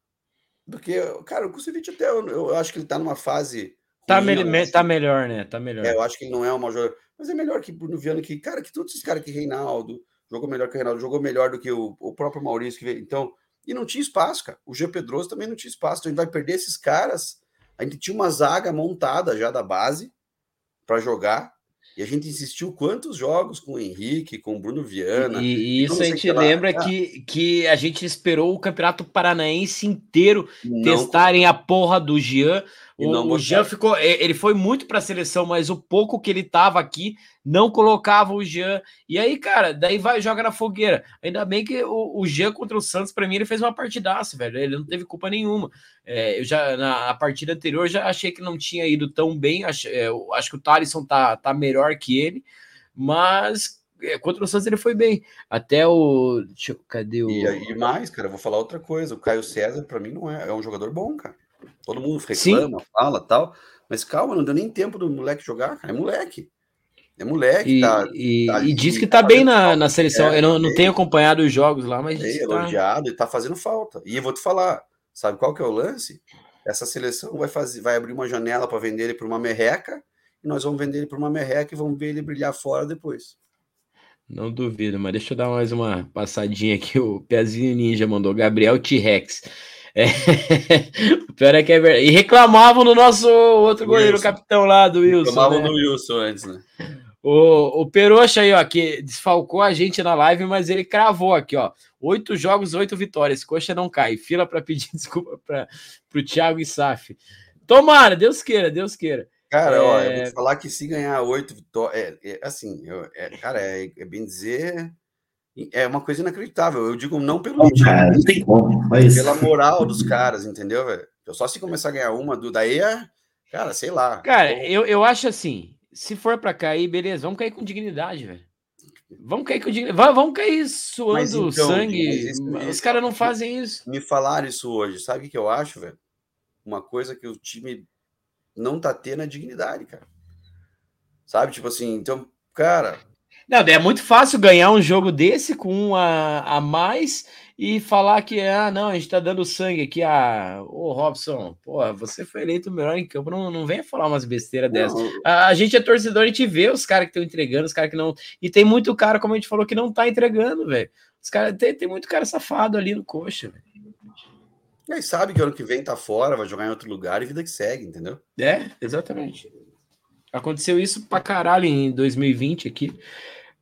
do que. Cara, o Kusevich até eu, eu acho que ele está numa fase. Tá, ruim, me, tá melhor, né? Tá melhor. É, eu acho que ele não é uma jogador mas é melhor que Bruno Viana, que, cara, que todos esses caras que Reinaldo, jogou melhor que o Reinaldo, jogou melhor do que o, o próprio Maurício que veio. Então, e não tinha espaço, cara. O G Pedroso também não tinha espaço. Então a gente vai perder esses caras. A gente tinha uma zaga montada já da base para jogar. E a gente insistiu quantos jogos com o Henrique, com o Bruno Viana. E, e isso a gente lembra que, que a gente esperou o Campeonato Paranaense inteiro não, testarem a porra do Jean o, o Jean ficou. Ele foi muito para a seleção, mas o pouco que ele tava aqui não colocava o Jean. E aí, cara, daí vai joga na fogueira. Ainda bem que o, o Jean contra o Santos, para mim, ele fez uma partidaça, velho. Ele não teve culpa nenhuma. É, eu já na partida anterior já achei que não tinha ido tão bem. Acho, é, acho que o Thalisson tá, tá melhor que ele, mas é, contra o Santos ele foi bem. Até o. Eu, cadê o. E, e mais, cara, eu vou falar outra coisa. O Caio César, para mim, não é, é um jogador bom, cara. Todo mundo reclama, Sim. fala tal. Mas calma, não deu nem tempo do moleque jogar, cara. É moleque. É moleque. E, tá, e, tá, e diz que tá, tá bem na, na seleção. É, eu não, não tenho acompanhado os jogos lá, mas. É, elogiado tá... e tá fazendo falta. E eu vou te falar, sabe qual que é o lance? Essa seleção vai fazer, vai abrir uma janela para vender ele por uma merreca, e nós vamos vender ele por uma merreca e vamos ver ele brilhar fora depois. Não duvido, mas deixa eu dar mais uma passadinha aqui. O Pezinho Ninja mandou Gabriel T-Rex. É... *laughs* o pior é que é verdade. E reclamavam no nosso outro goleiro, o capitão lá do Wilson. Reclamavam né? no Wilson antes, né? O, o Peroxa aí, ó, que desfalcou a gente na live, mas ele cravou aqui, ó. Oito jogos, oito vitórias. Coxa não cai. Fila para pedir *laughs* desculpa para o Thiago e Saf. Tomara, Deus queira, Deus queira. Cara, é... ó, eu vou é. falar que se ganhar oito vitórias. É, é, assim, eu, é, cara, é, é bem dizer é uma coisa inacreditável. Eu digo não pelo não, cara, não tem como, mas... pela moral dos caras, entendeu, velho? Só se começar a ganhar uma do daí é, cara, sei lá. Cara, eu, eu acho assim, se for para cair, beleza, vamos cair com dignidade, velho. Vamos cair com dignidade, vamos cair suando então, sangue. Os caras não fazem isso. Me falaram isso hoje, sabe o que eu acho, velho? Uma coisa que o time não tá tendo é dignidade, cara. Sabe, tipo assim, então, cara, não, é muito fácil ganhar um jogo desse com um a, a mais e falar que, ah, não, a gente tá dando sangue aqui. Ah, ô Robson, pô, você foi eleito o melhor em campo, não, não venha falar umas besteiras dessas. A, a, gente é torcedor, a gente vê os caras que estão entregando, os caras que não. E tem muito cara, como a gente falou, que não tá entregando, velho. Os caras tem, tem muito cara safado ali no coxa, velho. E aí sabe que ano que vem tá fora, vai jogar em outro lugar e vida que segue, entendeu? É, exatamente. Aconteceu isso pra caralho em 2020 aqui.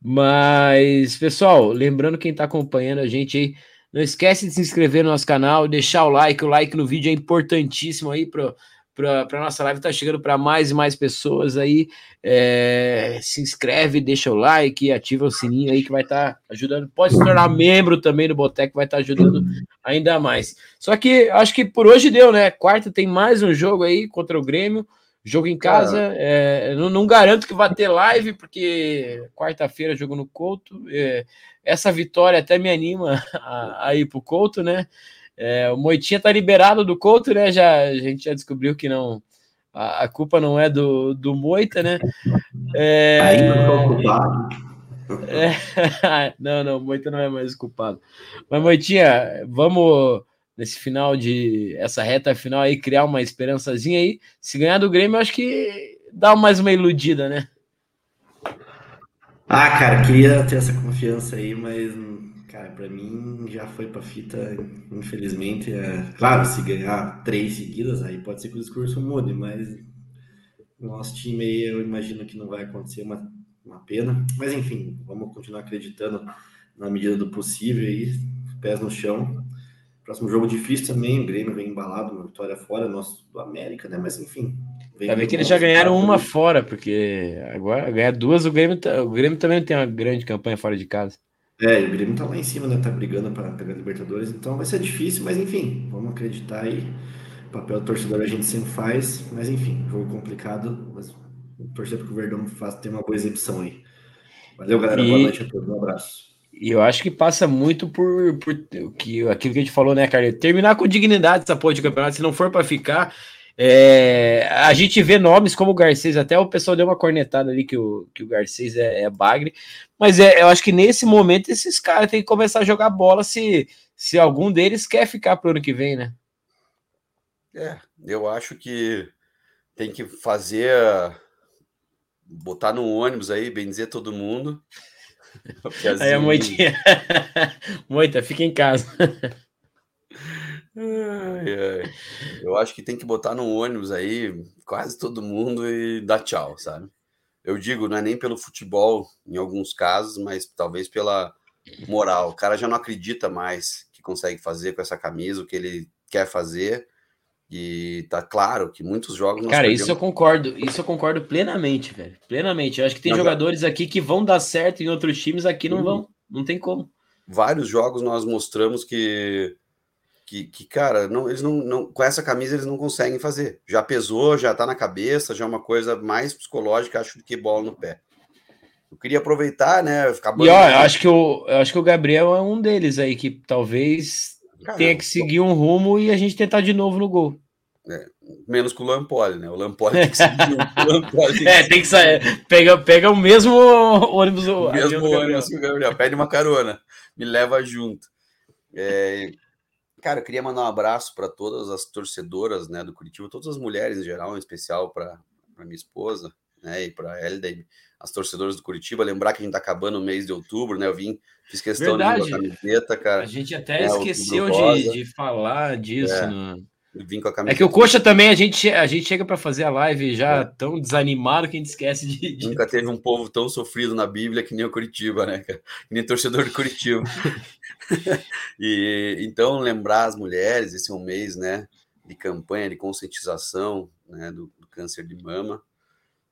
Mas, pessoal, lembrando quem está acompanhando a gente aí, não esquece de se inscrever no nosso canal, deixar o like, o like no vídeo é importantíssimo aí para para nossa live tá chegando para mais e mais pessoas aí. É, se inscreve, deixa o like, ativa o sininho aí que vai estar tá ajudando. Pode se tornar membro também do Boteco, vai estar tá ajudando ainda mais. Só que acho que por hoje deu, né? Quarta tem mais um jogo aí contra o Grêmio. Jogo em casa, é, não, não, garanto que vai ter live, porque quarta-feira jogo no Couto. É, essa vitória até me anima *laughs* a, a ir pro Couto, né? É, o Moitinha tá liberado do Couto, né? Já, a gente já descobriu que não. A, a culpa não é do, do Moita, né? É, Ainda não culpado. *laughs* É, *laughs* não, não, Moita não é mais culpado. Mas, Moitinha, vamos nesse final de essa reta final aí, criar uma esperançazinha aí. Se ganhar do Grêmio, acho que dá mais uma iludida, né? Ah, cara, queria ter essa confiança aí, mas, cara, para mim já foi pra fita, infelizmente. É... Claro, se ganhar três seguidas, aí pode ser que o discurso mude, mas nosso time aí eu imagino que não vai acontecer uma, uma pena. Mas enfim, vamos continuar acreditando na medida do possível aí, pés no chão. Próximo jogo difícil também, o Grêmio vem embalado, uma vitória fora, nosso do América, né? Mas enfim. Vai ver que eles já ganharam uma fora, porque agora ganhar duas, o Grêmio, tá, o Grêmio também não tem uma grande campanha fora de casa. É, o Grêmio tá lá em cima, né? Tá brigando para pegar Libertadores, então vai ser difícil, mas enfim, vamos acreditar aí. O papel do torcedor a gente sempre faz, mas enfim, jogo complicado, mas torcer para que o Verdão faça, tenha uma boa exibição aí. Valeu, galera. E... Boa noite a todos. Um abraço. E eu acho que passa muito por, por que, aquilo que a gente falou, né, cara? Terminar com dignidade essa porra de campeonato. Se não for para ficar, é, a gente vê nomes como o Garcês, até o pessoal deu uma cornetada ali que o, que o Garcês é, é bagre, mas é, eu acho que nesse momento esses caras têm que começar a jogar bola se, se algum deles quer ficar pro ano que vem, né? É, eu acho que tem que fazer, botar no ônibus aí, bem dizer todo mundo, Aí a moitinha. *laughs* Moita, fica em casa. Ai, ai. Eu acho que tem que botar no ônibus aí quase todo mundo e dar tchau, sabe? Eu digo, não é nem pelo futebol em alguns casos, mas talvez pela moral. O cara já não acredita mais que consegue fazer com essa camisa o que ele quer fazer e tá claro que muitos jogos. Cara, isso eu concordo, isso eu concordo plenamente, velho. Plenamente. Eu acho que tem jogadores aqui que vão dar certo em outros times, aqui não uhum. vão. Não tem como. Vários jogos nós mostramos que, que, que cara, não, eles não, não, com essa camisa eles não conseguem fazer. Já pesou, já tá na cabeça, já é uma coisa mais psicológica, acho, do que bola no pé. Eu queria aproveitar, né? Ficar e ó, eu acho que o, eu acho que o Gabriel é um deles aí que talvez Caramba, tenha que seguir um rumo e a gente tentar de novo no gol. É, menos com o Lampoli, né? O Lampoli *laughs* tem que seguir. o Lampoli tem *laughs* é, tem que sair. Pega, pega o mesmo ônibus. O mesmo ônibus que o Gabriel. Pede uma carona. Me leva junto. É, cara, eu queria mandar um abraço para todas as torcedoras né, do Curitiba, todas as mulheres em geral, em especial para minha esposa né, e para a Elda, as torcedoras do Curitiba. Lembrar que a gente está acabando o mês de outubro, né? Eu vim Fiz questão Verdade. de camiseta, cara. A gente até é, esqueceu de, de, falar disso. É. Vim com a camiseta. É que o Coxa também, a gente, a gente chega para fazer a live já é. tão desanimado que a gente esquece de, de, Nunca teve um povo tão sofrido na Bíblia que nem o Curitiba, né? Que nem torcedor de Curitiba. *laughs* e então, lembrar as mulheres, esse é um mês, né, de campanha de conscientização né, do, do câncer de mama.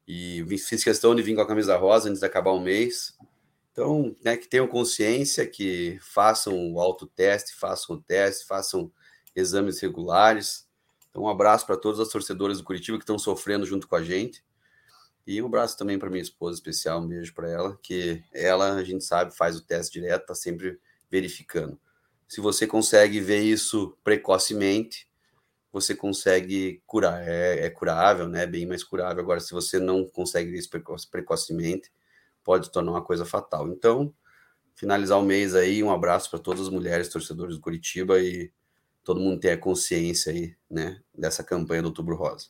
E fiz questão de vir com a camisa rosa antes de acabar o mês então, né, que tenham consciência, que façam o autoteste, façam o teste, façam exames regulares. Então, um abraço para todas as torcedoras do Curitiba que estão sofrendo junto com a gente. E um abraço também para minha esposa especial, um beijo para ela, que ela, a gente sabe, faz o teste direto, está sempre verificando. Se você consegue ver isso precocemente, você consegue curar. É, é curável, né? Bem mais curável. Agora, se você não consegue ver isso precocemente, pode tornar uma coisa fatal. Então, finalizar o mês aí, um abraço para todas as mulheres torcedoras do Curitiba e todo mundo ter a consciência aí, né, dessa campanha do Outubro Rosa.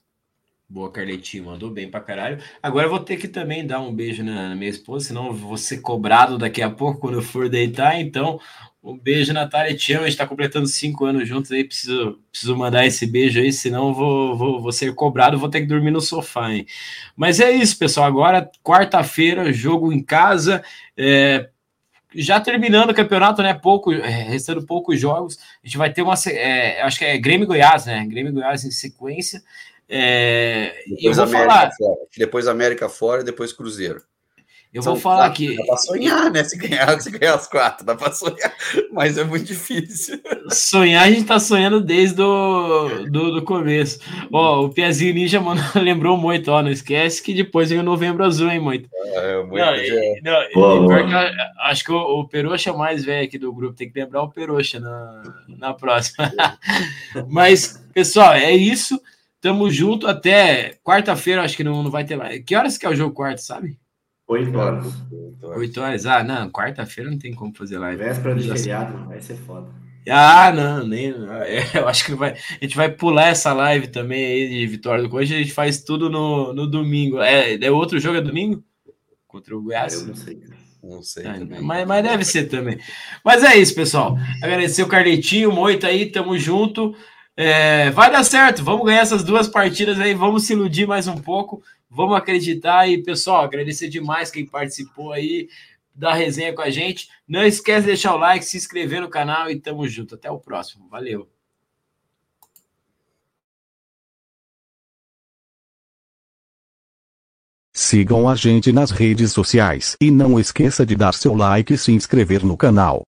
Boa, Carletinho, mandou bem pra caralho. Agora eu vou ter que também dar um beijo na minha esposa, senão eu vou ser cobrado daqui a pouco quando eu for deitar. Então, um beijo, Natália. Te. A gente está completando cinco anos juntos aí. Preciso, preciso mandar esse beijo aí, senão vou, vou, vou ser cobrado. Vou ter que dormir no sofá, hein? Mas é isso, pessoal. Agora, quarta-feira, jogo em casa. É, já terminando o campeonato, né? Pouco, é, restando poucos jogos. A gente vai ter uma. É, acho que é Grêmio Goiás, né? Grêmio Goiás em sequência. É, depois eu vou América falar. Fora. Depois América fora e depois Cruzeiro. Eu vou falar que. Dá pra sonhar, né? Se ganhar, se ganhar as quatro, dá pra sonhar, mas é muito difícil. Sonhar, a gente tá sonhando desde do, do, do começo. Ó, o Piazinho Ninja mano, *laughs* lembrou muito, ó. Não esquece que depois vem o Novembro Azul, hein, muito. É, muito não, é... não, acho que o, o Peroxa é mais velho aqui do grupo, tem que lembrar o Peroxa na, na próxima. *laughs* mas, pessoal, é isso. Tamo junto até quarta-feira, acho que não, não vai ter mais. Que horas que é o jogo quarto, sabe? Oito horas. Oito horas. Ah, não, quarta-feira não tem como fazer live. Véspera de feriado, vai ser foda. Ah, não, nem. É, *laughs* eu acho que vai, a gente vai pular essa live também aí de vitória do Coxa. A gente faz tudo no, no domingo. É, é outro jogo é domingo? Contra o Goiás? Eu não sei. Não sei Ah, também. mas, mas deve ser também. Mas é isso, pessoal. Agradecer o Carletinho, o Moita aí, tamo junto. É, vai dar certo, vamos ganhar essas duas partidas aí, vamos se iludir mais um pouco, vamos acreditar e, pessoal, agradecer demais quem participou aí da resenha com a gente. Não esquece de deixar o like, se inscrever no canal e tamo junto. Até o próximo. Valeu. Sigam a gente nas redes sociais e não esqueça de dar seu like e se inscrever no canal.